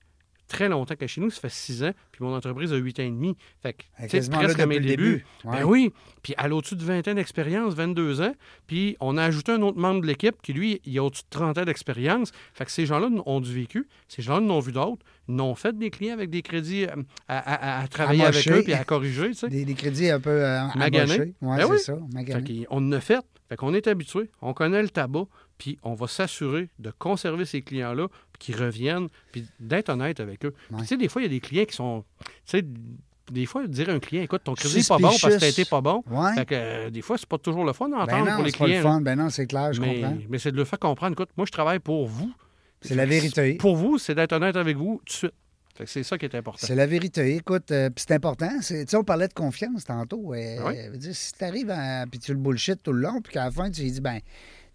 C: très longtemps est chez nous, ça fait six ans, puis mon entreprise a huit ans et demi. Fait que,
B: là
C: presque à mes débuts.
B: début.
C: Ben oui, puis elle a au-dessus de 20 ans d'expérience, 22 ans, puis on a ajouté un autre membre de l'équipe qui, lui, il a au-dessus de 30 ans d'expérience. Fait que ces gens-là ont du vécu, ces gens-là n'ont vu d'autres, n'ont fait des clients avec des crédits euh, à, à- à travailler avec eux puis à corriger, tu sais.
B: Des, des crédits un peu euh,
C: Maganés.
B: Ouais,
C: Ben oui.
B: ça, maganés.
C: Fait qu'on en a fait. Fait qu'on est habitué, on connaît le tabac, puis on va s'assurer de conserver ces clients-là, puis qu'ils reviennent, puis d'être honnête avec eux. Puis tu sais, des fois, il y a des clients qui sont... Tu sais, des fois, dire à un client, écoute, ton crédit n'est pas bon parce que tu été pas bon.
B: Ouais.
C: Fait que euh, des fois, c'est pas toujours le fun d'entendre
B: Ben non,
C: pour les
B: c'est pas le
C: clients.
B: fun. Ben non, c'est clair, je
C: mais
B: comprends.
C: mais c'est de le faire comprendre. Écoute, moi, je travaille pour vous.
B: C'est la vérité.
C: Pour vous, c'est d'être honnête avec vous tout de suite. C'est ça qui est important.
B: C'est la vérité. Écoute, euh, c'est important. Tu sais, on parlait de confiance tantôt. Euh,
C: Oui.
B: veut dire, si tu arrives puis tu le bullshit tout le long, puis qu'à la fin, tu lui dis, ben,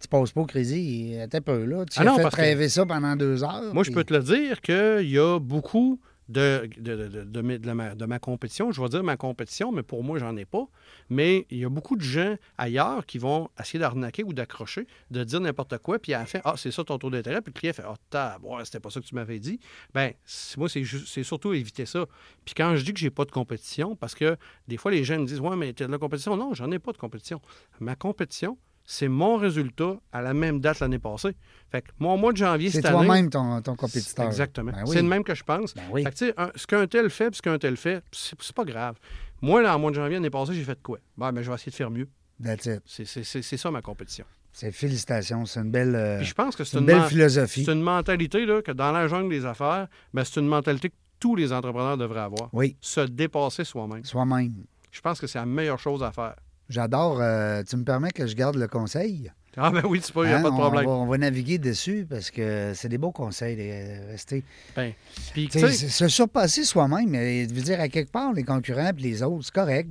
B: tu passes pas au crédit, t'es peu là. Tu
C: Ah
B: as
C: non,
B: fait
C: parce que-
B: rêver ça pendant deux heures.
C: Moi, je peux te le dire qu'il y a beaucoup de, de, de, de- de ma, compétition. Je vais dire ma compétition, mais pour moi, j'en ai pas. Mais il y a beaucoup de gens ailleurs qui vont essayer d'arnaquer ou d'accrocher, de dire n'importe quoi, puis à la fin, ah, c'est ça ton taux d'intérêt, puis le client fait, ah, tab, ouais, c'était pas ça que tu m'avais dit. Ben, c'est- moi, c'est surtout éviter ça. Puis quand je dis que j'ai pas de compétition, parce que des fois, les gens me disent, ouais, mais tu as de la compétition. Non, j'en ai pas de compétition. Ma compétition, c'est mon résultat à la même date l'année passée. Fait que mon mois de janvier
B: C'est
C: cette année.
B: toi-même ton, ton compétiteur.
C: Exactement.
B: Ben oui.
C: C'est le même que je pense.
B: Ben oui.
C: Fait que, tu sais, un- ce qu'un tel fait, puis ce qu'un tel fait, c'est c'est pas grave. Moi, là, en mois de janvier, l'année passée, j'ai fait quoi? Ben, ben, je vais essayer de faire mieux.
B: That's it.
C: C'est- C'est c'est- c'est ça ma compétition.
B: C'est félicitations. C'est une belle, euh,
C: je pense que
B: c'est
C: c'est
B: une
C: une,
B: belle philosophie.
C: c'est une mentalité là, que dans la jungle des affaires, ben, c'est une mentalité que tous les entrepreneurs devraient avoir.
B: Oui,
C: Se dépasser soi-même.
B: soi-même.
C: Je pense que c'est la meilleure chose à faire.
B: J'adore. euh, tu me permets que je garde le conseil?
C: Ah ben oui, c'est pas, il n'y a
B: Hein,
C: pas de problème.
B: On va, on va naviguer dessus parce que c'est des beaux conseils de rester.
C: Ben, puis,
B: Tu
C: tu
B: sais,
C: sais,
B: Se surpasser soi-même, je veux dire, à quelque part, les concurrents et les autres, c'est correct.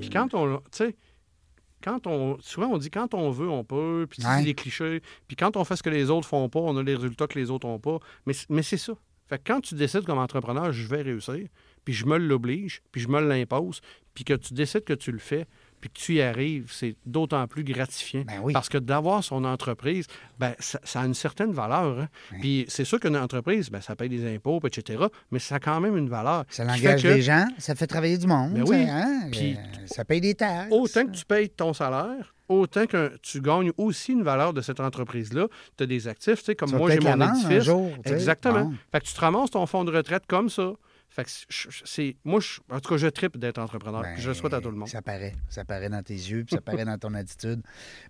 C: Puis quand on. Tu sais, quand on. Souvent, on dit quand on veut, on peut. Puis
B: Ouais.
C: c'est des clichés. Puis quand on fait ce que les autres font pas, on a les résultats que les autres n'ont pas. Mais, mais c'est ça. Fait que quand tu décides comme entrepreneur, je vais réussir, puis je me l'oblige, puis je me l'impose, puis que tu décides que tu le fais, puis que tu y arrives, c'est d'autant plus gratifiant.
B: Ben oui.
C: Parce que d'avoir son entreprise, ben, ça, ça a une certaine valeur. hein. Puis c'est sûr qu'une entreprise, ben, ça paye des impôts, etc., mais ça a quand même une valeur.
B: Ça l'engage
C: que-
B: des gens, ça fait travailler du monde.
C: Ben
B: ça,
C: oui.
B: hein?
C: Puis-
B: Euh, ça paye des taxes.
C: Autant que tu payes ton salaire, autant que tu gagnes aussi une valeur de cette entreprise-là. Tu as des actifs, tu sais, comme
B: Tu
C: moi, j'ai mon
B: un
C: édifice.
B: jour.
C: Exactement.
B: Bon.
C: Fait que tu te ramasses ton fonds de retraite comme ça. Fait que c'est. Moi, je- en tout cas, je tripe d'être entrepreneur.
B: Ben,
C: je le souhaite à tout le monde.
B: Ça paraît. Ça paraît dans tes yeux, puis ça paraît dans ton attitude.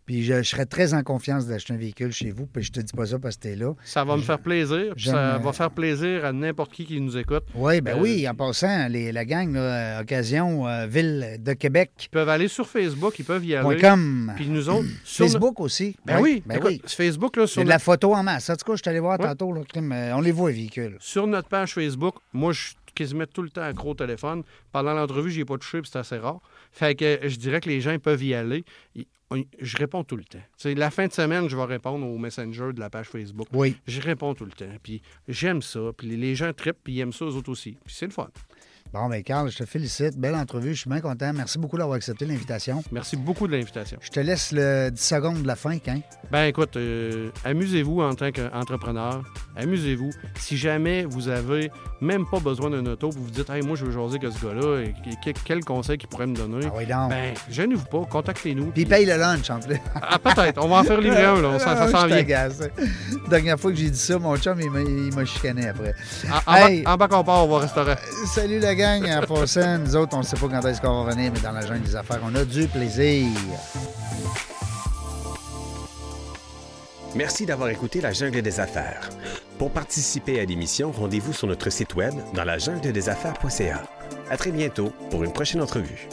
B: Puis je, je serais très en confiance d'acheter un véhicule chez vous, puis je te dis pas ça parce que t'es là.
C: Ça va me faire plaisir. puis Ça
B: euh,
C: va faire plaisir à n'importe qui qui nous écoute.
B: Oui, ben
C: Euh,
B: oui, en passant, les, la gang, là, Occasion euh, Ville de Québec.
C: Ils peuvent aller sur Facebook, ils peuvent y aller.
B: .com.
C: Puis nous autres, sur
B: Facebook aussi.
C: Ben oui,
B: Ben
C: écoute,
B: oui.
C: Facebook, là,
B: C'est
C: sur,
B: de la photo en masse. En tout cas, je suis allé voir tantôt, là, euh, on les voit, les véhicules.
C: sur notre page Facebook, moi, je suis quasiment tout le temps accro au téléphone. Pendant l'entrevue, j'y ai pas touché, puis c'est assez rare. Fait que euh, je dirais que les gens peuvent y aller. Je réponds tout le temps. La fin de semaine, je vais répondre au Messenger de la page Facebook.
B: Oui.
C: Je réponds tout le temps. Puis j'aime ça. Puis les- les gens trippent, puis ils aiment ça, eux autres aussi. Puis c'est le fun.
B: Bon, ben Carl, je te félicite. Belle entrevue. Je suis bien content. Merci beaucoup d'avoir accepté l'invitation.
C: Merci beaucoup de l'invitation.
B: Je te laisse le 10 secondes de la fin, hein?
C: Ben écoute, euh, amusez-vous en tant qu'entrepreneur. Amusez-vous. Si jamais vous avez même pas besoin d'un auto, vous vous dites, hey, moi, je veux jaser que ce gars-là, et quel conseil qu'il pourrait me donner?
B: Ah oui, donc.
C: Ben, gênez-vous pas, contactez-nous.
B: Puis paye le lunch en plus.
C: Ah, peut-être. On va en faire livrer un, là. Ça, ça
B: Ah,
C: s'en vient.
B: Dernière fois que j'ai dit ça, mon chum, il m'a- chicané après.
C: En, en
B: Hey.
C: en bas qu'on part, on va au restaurant.
B: Salut la gang. En passant, nous autres, on ne sait pas quand est-ce qu'on va venir, mais dans la jungle des affaires, on a du plaisir.
A: Merci d'avoir écouté La Jungle des Affaires. Pour participer à l'émission, rendez-vous sur notre site web dans la jungle des affaires.ca. À très bientôt pour une prochaine entrevue.